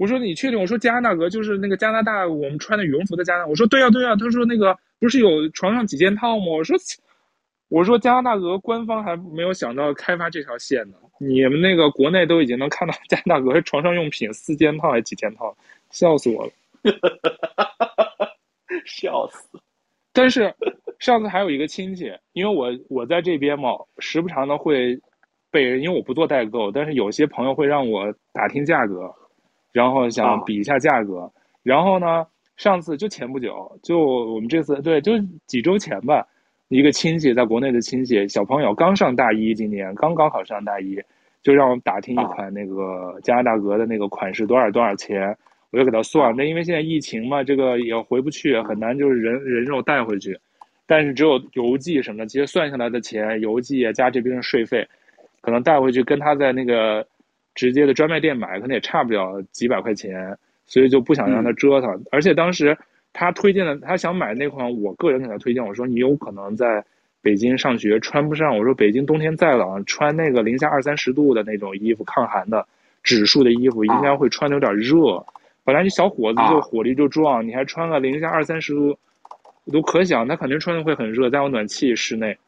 我说你确定？我说加拿大鹅就是那个加拿大我们穿的羽绒服的加拿大。我说对呀、啊、对呀、啊。他说那个不是有床上几件套吗？我说我说加拿大鹅官方还没有想到开发这条线呢。你们那个国内都已经能看到加拿大鹅床上用品四件套还是几件套？笑死我了，笑死。但是上次还有一个亲戚，因为我我在这边嘛，时不常的会被人，因为我不做代购，但是有些朋友会让我打听价格，然后想比一下价格。哦、然后呢，上次就前不久，就我们这次对，就几周前吧，一个亲戚在国内的亲戚，小朋友刚上大一，今年刚刚考上大一，就让我打听一款那个加拿大鹅的那个款式多少多少钱。我就给他算，那因为现在疫情嘛，这个也回不去，很难就是人人肉带回去，但是只有邮寄什么的，其实算下来的钱，邮寄加这边的税费，可能带回去跟他在那个直接的专卖店买，可能也差不了几百块钱，所以就不想让他折腾。而且当时他推荐的，他想买那款，我个人给他推荐，我说你有可能在北京上学穿不上，我说北京冬天再冷，穿那个零下二三十度的那种衣服，抗寒的指数的衣服，应该会穿的有点热。本来你小伙子就火力就壮，啊、你还穿个零下二三十度，我都可想他肯定穿的会很热，在有暖气室内。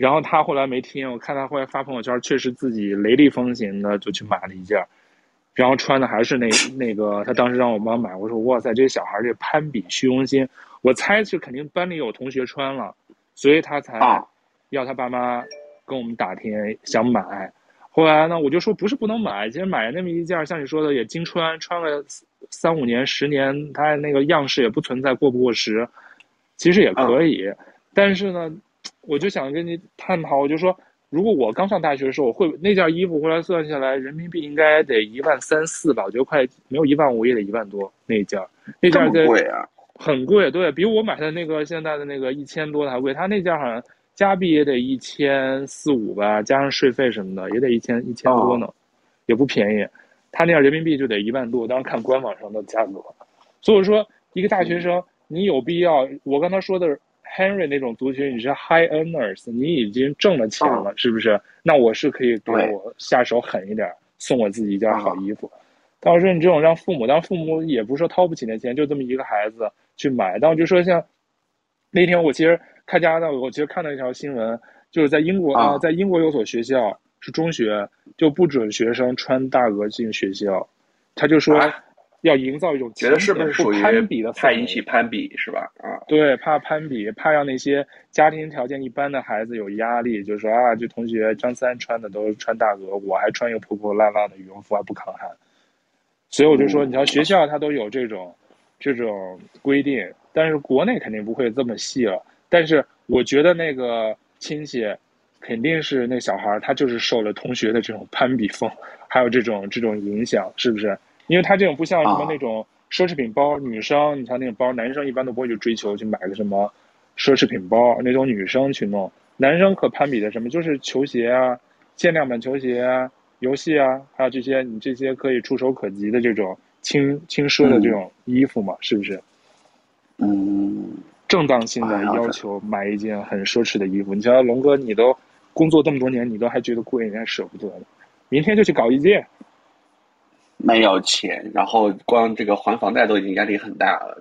然后他后来没听，我看他后来发朋友圈，确实自己雷厉风行的就去买了一件，然后穿的还是那那个他当时让我妈买，我说哇塞，这小孩这攀比虚荣心，我猜是肯定班里有同学穿了，所以他才要他爸妈跟我们打听想买。后来呢，我就说不是不能买，其实买那么一件，像你说的也经穿，穿了三五年、十年，它那个样式也不存在过不过时，其实也可以。嗯、但是呢，我就想跟你探讨，我就说，如果我刚上大学的时候，我会那件衣服后来算下来，人民币应该得一万三四吧？我觉得快没有一万五也得一万多那一件，那件在贵啊，很贵，对，比我买的那个现在的那个一千多的还贵，他那件好像。加币也得一千四五吧，加上税费什么的也得一千一千多呢，哦、也不便宜。他那件人民币就得一万多，当然看官网上的价格。所以说，一个大学生，你有必要？我刚才说的 Henry 那种族群，你是 High Earners，你已经挣了钱了，哦、是不是？那我是可以给我下手狠一点，对送我自己一件好衣服。但是说你这种让父母，当父母也不是说掏不起那钱，就这么一个孩子去买。但我就说像那天我其实。看加拿大，我其实看到一条新闻，就是在英国啊，在英国有所学校是中学，就不准学生穿大鹅进学校，他就说要营造一种觉得是不是属于攀比的，怕引起攀比是吧？啊，对，怕攀比，怕让那些家庭条件一般的孩子有压力，就是说啊，这同学张三穿的都是穿大鹅，我还穿一个破破烂烂的羽绒服还不抗寒，所以我就说，你瞧学校他都有这种这种规定，但是国内肯定不会这么细了。但是我觉得那个亲戚，肯定是那小孩，他就是受了同学的这种攀比风，还有这种这种影响，是不是？因为他这种不像什么那种奢侈品包，女生你像那种包，男生一般都不会去追求去买个什么奢侈品包，那种女生去弄。男生可攀比的什么，就是球鞋啊，限量版球鞋啊，游戏啊，还有这些你这些可以触手可及的这种轻轻奢的这种衣服嘛，嗯、是不是？嗯。正当性的要求买一件很奢侈的衣服，你瞧龙哥，你都工作这么多年，你都还觉得贵，你还舍不得呢。明天就去搞一件。没有钱，然后光这个还房贷都已经压力很大了。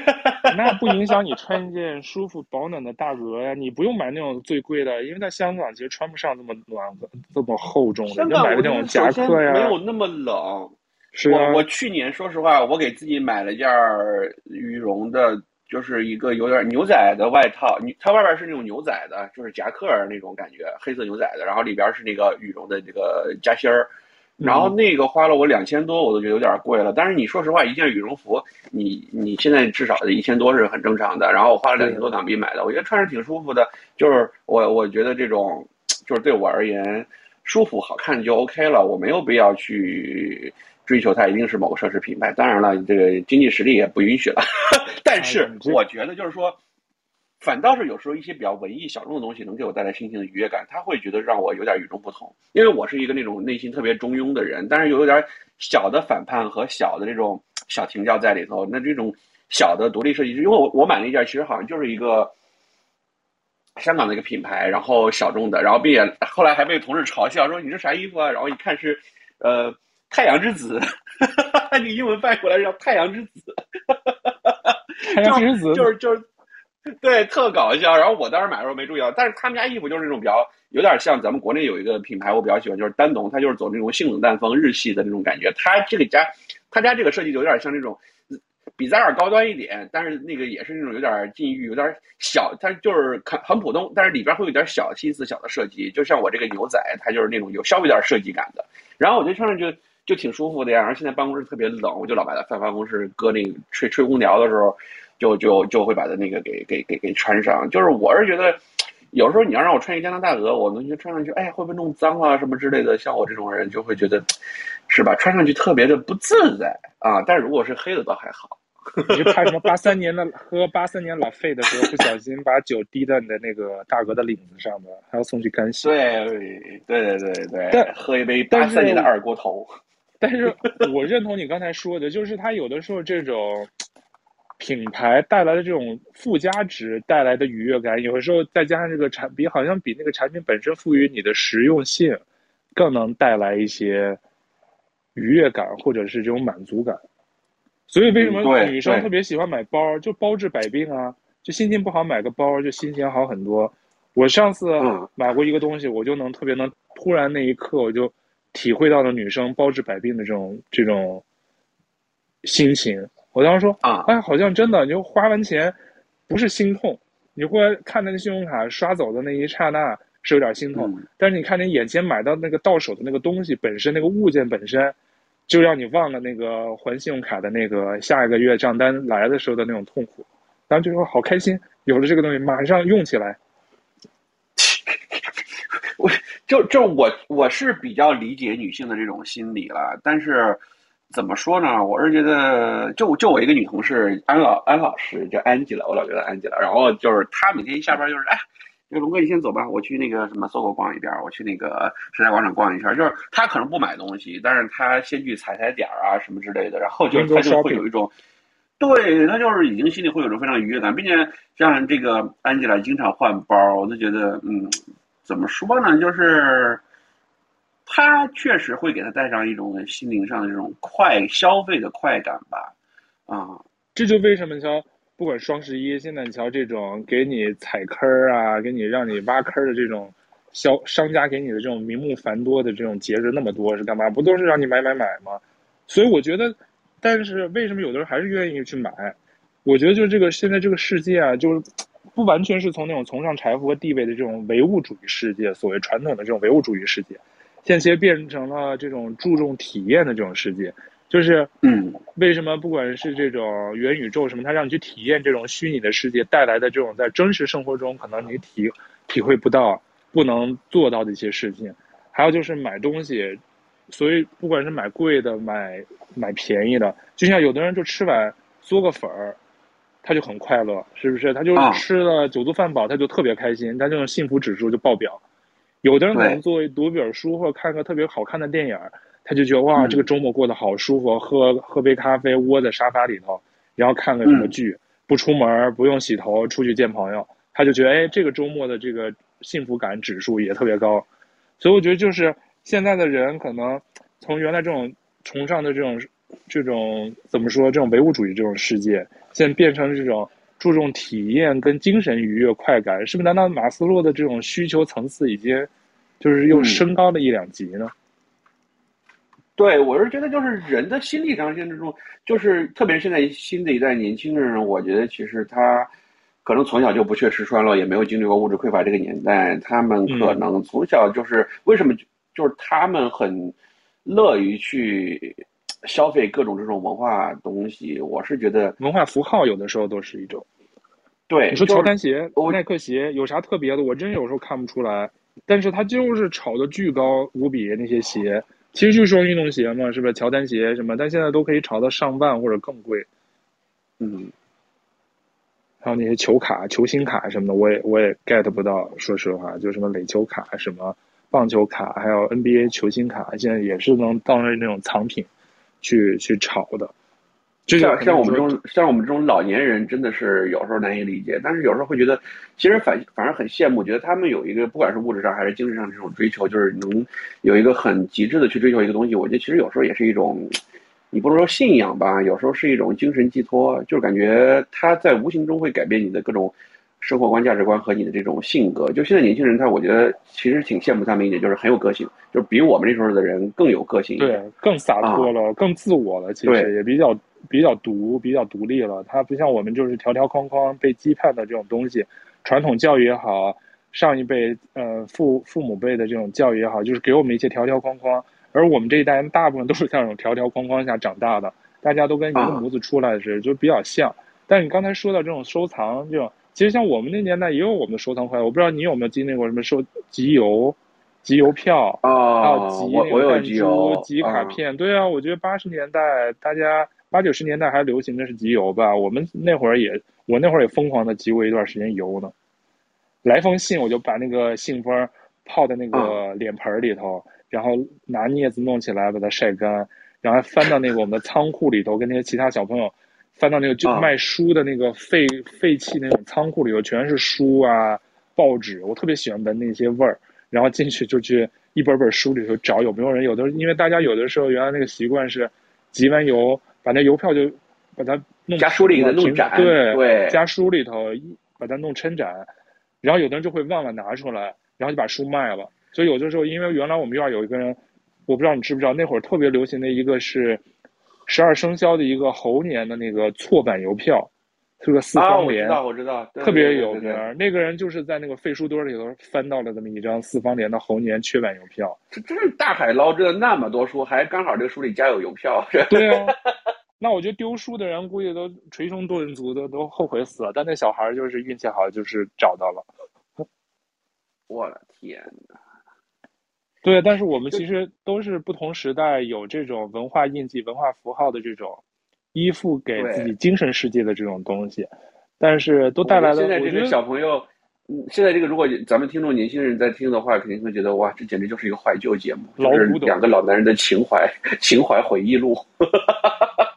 那不影响你穿一件舒服保暖的大鹅呀，你不用买那种最贵的，因为在香港其实穿不上这么暖和、这么厚重的，你就买个那种夹克呀。没有那么冷。是啊。我我去年说实话，我给自己买了件羽绒的。就是一个有点牛仔的外套，你它外边是那种牛仔的，就是夹克那种感觉，黑色牛仔的，然后里边是那个羽绒的这个夹心儿，然后那个花了我两千多，我都觉得有点贵了。但是你说实话，一件羽绒服，你你现在至少得一千多是很正常的。然后我花了两千多港币买的，我觉得穿着挺舒服的。就是我我觉得这种，就是对我而言，舒服好看就 OK 了，我没有必要去。追求它一定是某个奢侈品牌，当然了，这个经济实力也不允许了。但是我觉得就是说，反倒是有时候一些比较文艺小众的东西能给我带来心情的愉悦感，他会觉得让我有点与众不同。因为我是一个那种内心特别中庸的人，但是又有点小的反叛和小的这种小情调在里头。那这种小的独立设计师，因为我我买了一件，其实好像就是一个香港的一个品牌，然后小众的，然后并且后来还被同事嘲笑说你这啥衣服啊？然后一看是呃。太阳之子，你英文翻译过来叫太阳之子，太阳之子就是就是，对，特搞笑。然后我当时买的时候没注意到，但是他们家衣服就是那种比较有点像咱们国内有一个品牌，我比较喜欢，就是丹农，他就是走那种性冷淡风日系的那种感觉。他这个家，他家这个设计就有点像那种。比 Zara 高端一点，但是那个也是那种有点禁欲、有点小，它就是很很普通，但是里边会有点小心思、小的设计。就像我这个牛仔，它就是那种有稍微有点设计感的。然后我觉得穿上就就挺舒服的呀。然后现在办公室特别冷，我就老把它放办公室，搁那个吹吹空调的时候，就就就会把它那个给给给给穿上。就是我是觉得。有时候你要让我穿一个加拿大鹅，我能觉得穿上去，哎，会不会弄脏啊什么之类的？像我这种人就会觉得，是吧？穿上去特别的不自在啊。但是如果是黑的倒还好。你就怕什么？八三年的喝八三年老费的时候，不小心把酒滴到你的那个大鹅的领子上面，还要送去干洗。对对对对对。但喝一杯八三年的二锅头。但是我认同你刚才说的，就是他有的时候这种。品牌带来的这种附加值带来的愉悦感，有的时候再加上这个产品，好像比那个产品本身赋予你的实用性，更能带来一些愉悦感或者是这种满足感。所以为什么女生特别喜欢买包？就包治百病啊！就心情不好买个包，就心情好很多。我上次买过一个东西，我就能特别能突然那一刻我就体会到了女生包治百病的这种这种心情。我当时说啊，哎，好像真的，你就花完钱，不是心痛，你过来看那个信用卡刷走的那一刹那是有点心痛，嗯、但是你看你眼前买到那个到手的那个东西本身，那个物件本身，就让你忘了那个还信用卡的那个下一个月账单来的时候的那种痛苦，然后就说好开心，有了这个东西马上用起来。我就就我我是比较理解女性的这种心理了，但是。怎么说呢？我是觉得，就就我一个女同事安老安老师叫安吉拉，我老觉得安吉拉。然后就是她每天一下班就是，哎，那个龙哥你先走吧，我去那个什么搜狗逛一遍，我去那个时代广场逛一圈。就是她可能不买东西，但是她先去踩踩点啊什么之类的，然后就她就会有一种，对，她就是已经心里会有一种非常愉悦感，并且像这个安吉拉经常换包，我就觉得，嗯，怎么说呢，就是。他确实会给他带上一种心灵上的这种快消费的快感吧，啊，这就为什么你瞧，不管双十一，现在你瞧这种给你踩坑啊，给你让你挖坑的这种销商家给你的这种名目繁多的这种节日那么多是干嘛？不都是让你买买买吗？所以我觉得，但是为什么有的人还是愿意去买？我觉得就是这个现在这个世界啊，就是不完全是从那种崇尚财富和地位的这种唯物主义世界，所谓传统的这种唯物主义世界。现在变成了这种注重体验的这种世界，就是，嗯，为什么不管是这种元宇宙什么，它让你去体验这种虚拟的世界带来的这种在真实生活中可能你体体会不到、不能做到的一些事情，还有就是买东西，所以不管是买贵的、买买便宜的，就像有的人就吃碗嗦个粉儿，他就很快乐，是不是？他就吃了酒足饭饱，他就特别开心，他这种幸福指数就爆表。有的人可能作为读本书或者看个特别好看的电影，他就觉得哇，这个周末过得好舒服，喝喝杯咖啡，窝在沙发里头，然后看个什么剧，不出门，不用洗头，出去见朋友，他就觉得哎，这个周末的这个幸福感指数也特别高。所以我觉得就是现在的人可能从原来这种崇尚的这种这种怎么说这种唯物主义这种世界，现在变成这种。注重体验跟精神愉悦快感，是不是？难道马斯洛的这种需求层次已经就是又升高了一两级呢？嗯、对，我是觉得就是人的心理上现实中，就是特别是现在新的一代年轻人，我觉得其实他可能从小就不缺吃穿了，也没有经历过物质匮乏这个年代，他们可能从小就是、嗯、为什么就是他们很乐于去。消费各种这种文化东西，我是觉得文化符号有的时候都是一种。对，你说乔丹鞋、耐克鞋有啥特别的？我真有时候看不出来，但是它就是炒的巨高无比，那些鞋其实就是双运动鞋嘛，是不是？乔丹鞋什么，但现在都可以炒到上万或者更贵。嗯，还有那些球卡、球星卡什么的，我也我也 get 不到。说实话，就什么垒球卡、什么棒球卡，还有 NBA 球星卡，现在也是能当成那种藏品。去去炒的，就像像我们这种像我们这种老年人，真的是有时候难以理解，但是有时候会觉得，其实反反而很羡慕，觉得他们有一个不管是物质上还是精神上这种追求，就是能有一个很极致的去追求一个东西。我觉得其实有时候也是一种，你不能说信仰吧，有时候是一种精神寄托，就是感觉他在无形中会改变你的各种。生活观、价值观和你的这种性格，就现在年轻人，他我觉得其实挺羡慕他们一点，就是很有个性，就是比我们那时候的人更有个性，对，更洒脱了，啊、更自我了，其实也比较比较独比较独立了，他不像我们就是条条框框被羁绊的这种东西，传统教育也好，上一辈呃父父母辈的这种教育也好，就是给我们一些条条框框，而我们这一代人大部分都是在这种条条框框下长大的，大家都跟一个模子出来的时候就比较像。但你刚才说到这种收藏这种，其实像我们那年代也有我们的收藏回来，我不知道你有没有经历过什么收集邮。集邮票啊，哦、还有集那个弹珠、集卡片。哦、对啊，我觉得八十年代大家八九十年代还流行的是集邮吧。我们那会儿也，我那会儿也疯狂的集过一段时间邮呢。来封信，我就把那个信封泡在那个脸盆里头，嗯、然后拿镊子弄起来把它晒干，然后翻到那个我们的仓库里头，跟那些其他小朋友翻到那个就卖书的那个废废弃那种仓库里头，全是书啊、报纸。我特别喜欢闻那些味儿。然后进去就去一本本书里头找有没有人，有的因为大家有的时候原来那个习惯是集完邮把那邮票就把它弄加书里的弄展，对对，夹书里头把它弄抻展，然后有的人就会忘了拿出来，然后就把书卖了。所以有的时候因为原来我们院有一个人，我不知道你知不知道，那会儿特别流行的一个是十二生肖的一个猴年的那个错版邮票。是个四方联，啊，我知道，我知道，特别有名。那个人就是在那个废书堆里头翻到了这么一张四方联的猴年缺版邮票。这真是大海捞针，那么多书，还刚好这个书里夹有邮票。对啊，那我觉得丢书的人估计都捶胸顿足的，都后悔死了。但那小孩就是运气好，就是找到了。我的天呐。对，但是我们其实都是不同时代有这种文化印记、文化符号的这种。依附给自己精神世界的这种东西，但是都带来了。现在这个小朋友，嗯，现在这个如果咱们听众年轻人在听的话，肯定会觉得哇，这简直就是一个怀旧节目，就是两个老男人的情怀 情怀回忆录。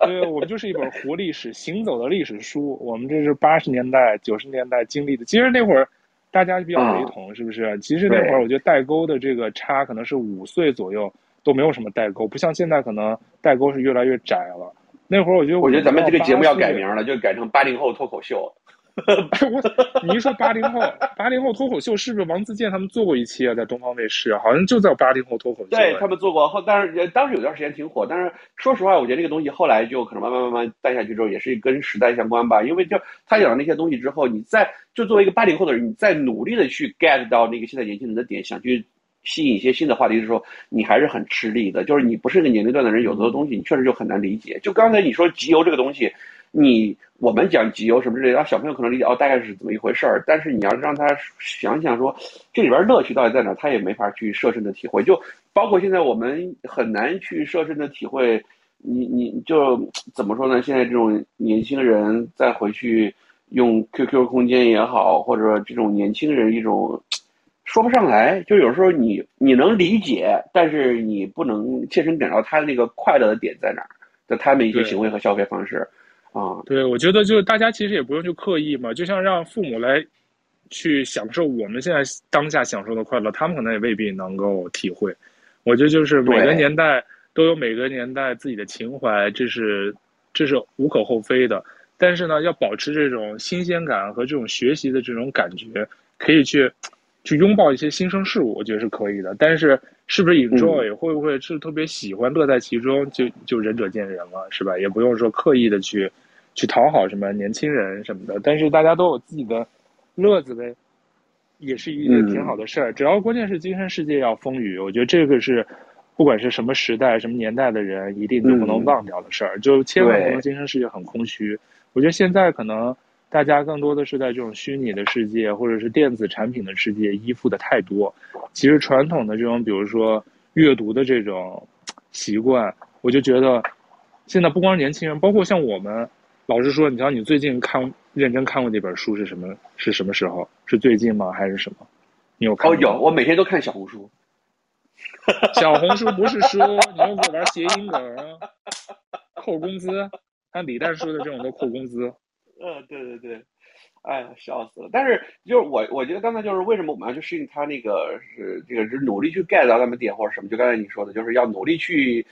对，我们就是一本活历史、行走的历史书。我们这是八十年代、九十年代经历的。其实那会儿大家比较雷同，是不是？其实那会儿我觉得代沟的这个差可能是五岁左右都没有什么代沟，不像现在可能代沟是越来越窄了。那会儿我觉得，我觉得咱们这个节目要改名了，就改成八零后脱口秀。我，你一说八零后，八零后脱口秀是不是王自健他们做过一期啊？在东方卫视，好像就叫八零后脱口秀。对，他们做过后，但是当时有段时间挺火。但是说实话，我觉得这个东西后来就可能慢慢慢慢淡下去之后，也是跟时代相关吧。因为就他讲的那些东西之后，你再就作为一个八零后的人，你再努力的去 get 到那个现在年轻人的点，想去。吸引一些新的话题的时候，你还是很吃力的。就是你不是个年龄段的人，有的东西你确实就很难理解。就刚才你说集邮这个东西，你我们讲集邮什么之类的，让小朋友可能理解哦，大概是怎么一回事儿。但是你要让他想想说，这里边乐趣到底在哪，他也没法去设身的体会。就包括现在我们很难去设身的体会，你你就怎么说呢？现在这种年轻人再回去用 QQ 空间也好，或者说这种年轻人一种。说不上来，就有时候你你能理解，但是你不能切身感到他的那个快乐的点在哪儿，就他们一些行为和消费方式，啊，对，我觉得就是大家其实也不用去刻意嘛，就像让父母来去享受我们现在当下享受的快乐，他们可能也未必能够体会。我觉得就是每个年代都有每个年代自己的情怀，这是这是无可厚非的。但是呢，要保持这种新鲜感和这种学习的这种感觉，可以去。去拥抱一些新生事物，我觉得是可以的。但是，是不是 enjoy、嗯、会不会是特别喜欢乐在其中，就就仁者见仁了，是吧？也不用说刻意的去去讨好什么年轻人什么的。但是大家都有自己的乐子呗，也是一件挺好的事儿。嗯、只要关键是精神世界要丰腴，我觉得这个是不管是什么时代、什么年代的人，一定都不能忘掉的事儿。嗯、就千万不能精神世界很空虚。我觉得现在可能。大家更多的是在这种虚拟的世界，或者是电子产品的世界依附的太多。其实传统的这种，比如说阅读的这种习惯，我就觉得现在不光是年轻人，包括像我们，老实说，你知道你最近看认真看过那本书是什么？是什么时候？是最近吗？还是什么？你有看？哦，有，我每天都看小红书。小红书不是书，你又给我玩谐音梗，扣工资。按李诞说的这种都扣工资。嗯，对对对，哎呀，笑死了。但是就是我，我觉得刚才就是为什么我们要去适应他那个是这个是努力去 get 到那么点或者什么？就刚才你说的，就是要努力去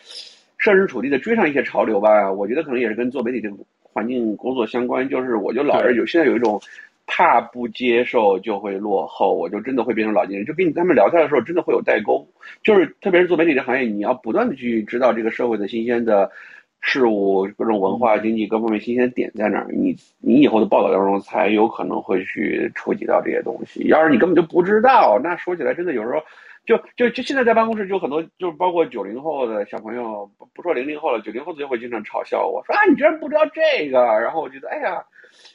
设身处地的追上一些潮流吧。我觉得可能也是跟做媒体这个环境工作相关。就是我就老是有现在有一种怕不接受就会落后，我就真的会变成老年人。就跟你他们聊天的时候，真的会有代沟。就是特别是做媒体这行业，你要不断的去知道这个社会的新鲜的。事物、各种文化、经济各方面新鲜点在哪儿，你你以后的报道当中才有可能会去触及到这些东西。要是你根本就不知道，那说起来真的有时候。就就就现在在办公室就很多，就包括九零后的小朋友，不不说零零后了，九零后就会经常嘲笑我说啊，你居然不知道这个，然后我觉得哎呀，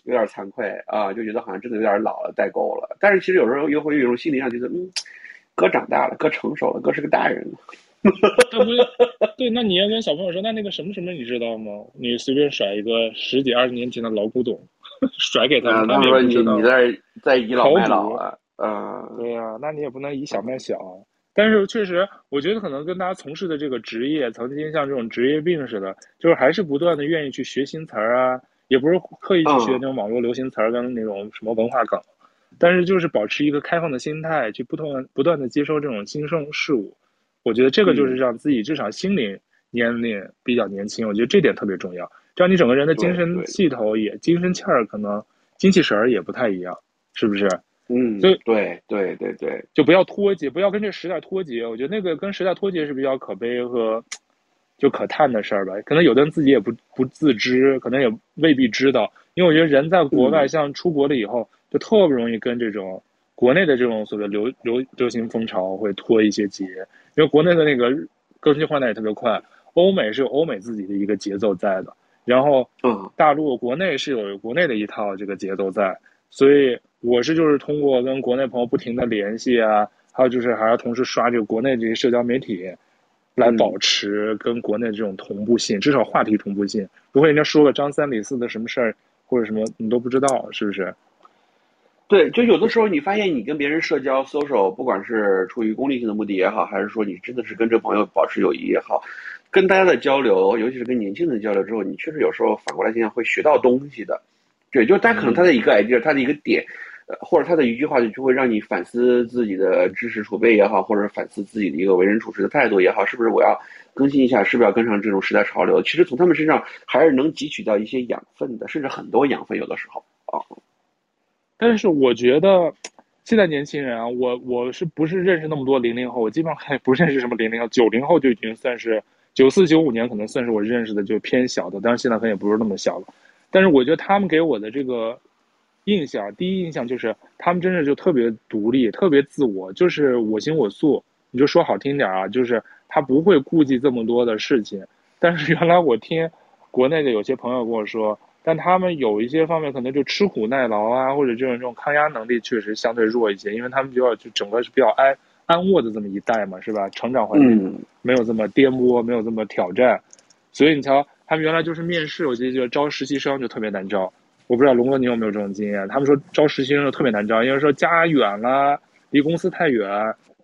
有点惭愧啊，就觉得好像真的有点老了，代沟了。但是其实有时候又会有一种心理上觉得，嗯，哥长大了，哥成熟了，哥是个大人了。对不是？对，那你要跟小朋友说，那那个什么什么你知道吗？你随便甩一个十几二十年前的老古董，甩给他们，他们说你你在在倚老卖老了。啊，对呀、啊，那你也不能以小卖小，但是确实，我觉得可能跟大家从事的这个职业，曾经像这种职业病似的，就是还是不断的愿意去学新词儿啊，也不是刻意去学那种网络流行词儿跟那种什么文化梗，但是就是保持一个开放的心态，去不断不断的接收这种新生事物，我觉得这个就是让自己至少心灵年龄比较年轻，我觉得这点特别重要，这样你整个人的精神气头也精神气儿可能精气神儿也不太一样，是不是？嗯，所以对对对对，就不要脱节，不要跟这个时代脱节。我觉得那个跟时代脱节是比较可悲和就可叹的事儿吧。可能有的人自己也不不自知，可能也未必知道。因为我觉得人在国外，像出国了以后，就特别容易跟这种国内的这种所谓流流流行风潮会拖一些节。因为国内的那个更新换代也特别快，欧美是有欧美自己的一个节奏在的，然后嗯，大陆国内是有国内的一套这个节奏在，所以。我是就是通过跟国内朋友不停的联系啊，还有就是还要同时刷这个国内这些社交媒体，来保持跟国内这种同步性，至少话题同步性。如果人家说个张三李四的什么事儿或者什么，你都不知道，是不是？对，就有的时候你发现你跟别人社交 social，不管是出于功利性的目的也好，还是说你真的是跟这朋友保持友谊也好，跟大家的交流，尤其是跟年轻人交流之后，你确实有时候反过来想想会学到东西的。对，就他可能他的一个 idea，他的一个点，呃，或者他的一句话，就会让你反思自己的知识储备也好，或者反思自己的一个为人处事的态度也好，是不是我要更新一下，是不是要跟上这种时代潮流？其实从他们身上还是能汲取到一些养分的，甚至很多养分，有的时候啊。但是我觉得现在年轻人啊，我我是不是认识那么多零零后？我基本上还不认识什么零零后，九零后就已经算是九四九五年，可能算是我认识的就偏小的，但是现在可能也不是那么小了。但是我觉得他们给我的这个印象，第一印象就是他们真的就特别独立，特别自我，就是我行我素。你就说好听点啊，就是他不会顾忌这么多的事情。但是原来我听国内的有些朋友跟我说，但他们有一些方面可能就吃苦耐劳啊，或者这种这种抗压能力确实相对弱一些，因为他们比较就整个是比较安安卧的这么一代嘛，是吧？成长环境没有这么颠簸，没有这么挑战，所以你瞧。他们原来就是面试，我记得就招实习生就特别难招。我不知道龙哥你有没有这种经验？他们说招实习生就特别难招，因为说家远了，离公司太远，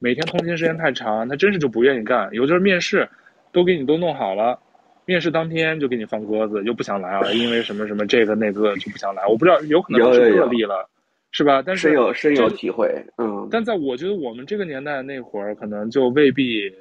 每天通勤时间太长，他真是就不愿意干。有就是面试，都给你都弄好了，面试当天就给你放鸽子，又不想来了，因为什么什么这个那个就不想来。我不知道，有可能是个例了，是吧？但是深有深有体会，嗯。但在我觉得我们这个年代那会儿，可能就未必。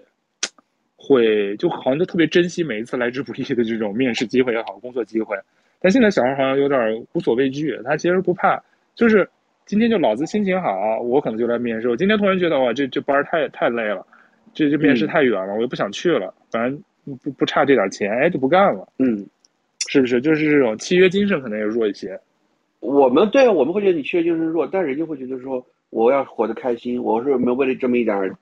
会就好像就特别珍惜每一次来之不易的这种面试机会也好，工作机会。但现在小孩好像有点无所畏惧，他其实不怕，就是今天就老子心情好，我可能就来面试。我今天突然觉得哇，这这班太太累了，这这面试太远了，嗯、我又不想去了。反正不不差这点钱，哎，就不干了。嗯，是不是？就是这种契约精神可能也弱一些。我们对我们会觉得你契约精神弱，但人家会觉得说我要活得开心，我是没有为了这么一点。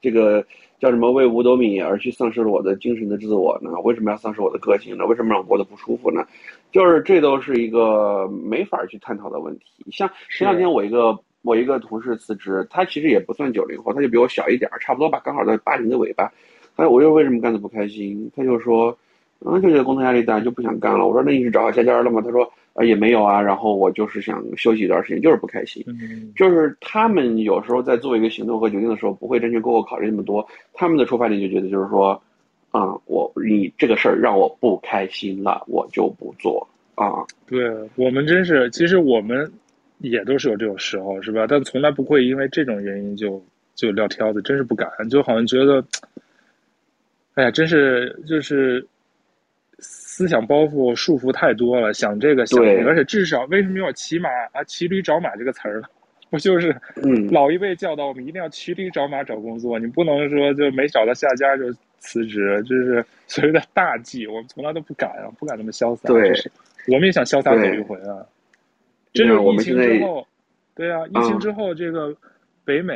这个叫什么？为五斗米而去丧失了我的精神的自我呢？为什么要丧失我的个性呢？为什么让我活得不舒服呢？就是这都是一个没法去探讨的问题。像前两天我一个我一个同事辞职，他其实也不算九零后，他就比我小一点儿，差不多吧，刚好在八零的尾巴。哎，我又为什么干的不开心？他就说，嗯，就觉得工作压力大，就不想干了。我说，那你是找好下家了吗？他说。啊，也没有啊，然后我就是想休息一段时间，就是不开心。嗯，就是他们有时候在做一个行动和决定的时候，不会真正给我考虑那么多。他们的出发点就觉得就是说，啊、嗯，我你这个事儿让我不开心了，我就不做啊。对，我们真是，其实我们也都是有这种时候，是吧？但从来不会因为这种原因就就撂挑子，真是不敢，就好像觉得，哎呀，真是就是。思想包袱束缚太多了，想这个想那个，而且至少为什么要骑马啊？骑驴找马这个词儿呢？不就是老一辈教导我们一定要骑驴找马找工作？你不能说就没找到下家就辞职，就是所谓的大忌，我们从来都不敢啊，不敢那么潇洒。对，我们也想潇洒走一回啊。这是疫情之后，对啊，疫情之后，这个北美、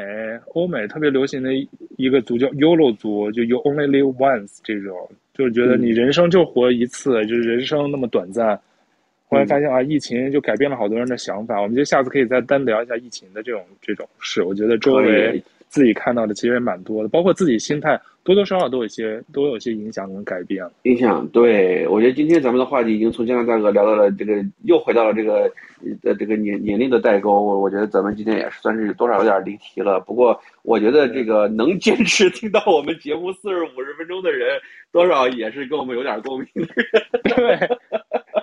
欧美特别流行的一个族叫 YOLO 族，就 You Only Live Once 这种，就是觉得你人生就活一次，就是人生那么短暂。后来发现啊，疫情就改变了好多人的想法。我们就下次可以再单聊一下疫情的这种这种事。我觉得周围自己看到的其实也蛮多的，包括自己心态多多少少都有些都有些影响跟改变。影响，对，我觉得今天咱们的话题已经从加拿大哥聊到了这个，又回到了这个呃这个年年龄的代沟。我我觉得咱们今天也是算是多少有点离题了。不过我觉得这个能坚持听到我们节目四十五十分钟的人，多少也是跟我们有点共鸣的人。对。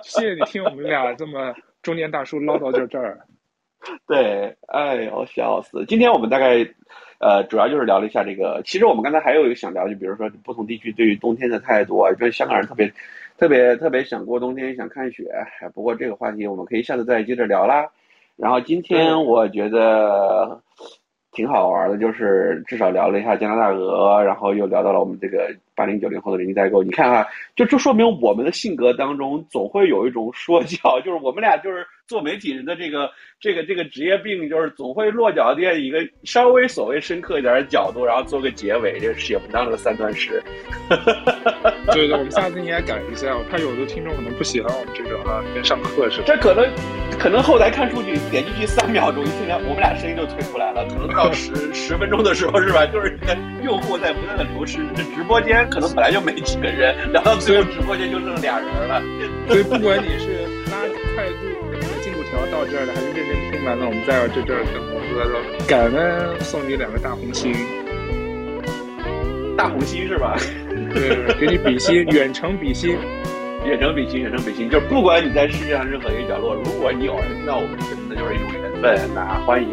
谢谢你听我们俩这么中年大叔唠叨到这儿。对，哎呦，笑死！今天我们大概，呃，主要就是聊了一下这个。其实我们刚才还有一个想聊，就比如说不同地区对于冬天的态度啊，就是香港人特别、特别、特别想过冬天，想看雪。不过这个话题我们可以下次再接着聊啦。然后今天我觉得。挺好玩的，就是至少聊了一下加拿大鹅，然后又聊到了我们这个八零九零后的人际代沟。你看啊，就就说明我们的性格当中总会有一种说教，就是我们俩就是。做媒体人的这个这个这个职业病，就是总会落脚点一个稍微所谓深刻一点的角度，然后做个结尾，这写不当的三段式。对对，我们下次应该改一下。我看有的听众可能不喜欢我们这种啊，跟上课似的。这可能可能后台看数据，点进去三秒钟，一听见我们俩声音就退出来了。可能到十 十分钟的时候，是吧？就是这个用户在不断的流失。这直播间可能本来就没几个人，聊到最后直播间就剩俩人了。所以不管你是拉进度条。到这儿了，还是认真听完了。我们在这这儿等我哥哥，感恩送你两个大红心，大红心是吧？对，给你比心，远程比心，远程比心，远程比心。就是不管你在世界上任何一个角落，如果你有人听到我们节目，那就是一种缘分。那欢迎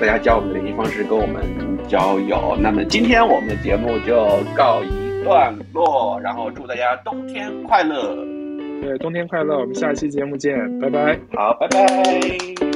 大家加我们的联系方式，跟我们交友。那么今天我们的节目就告一段落，然后祝大家冬天快乐。对，冬天快乐！我们下期节目见，拜拜。好，拜拜。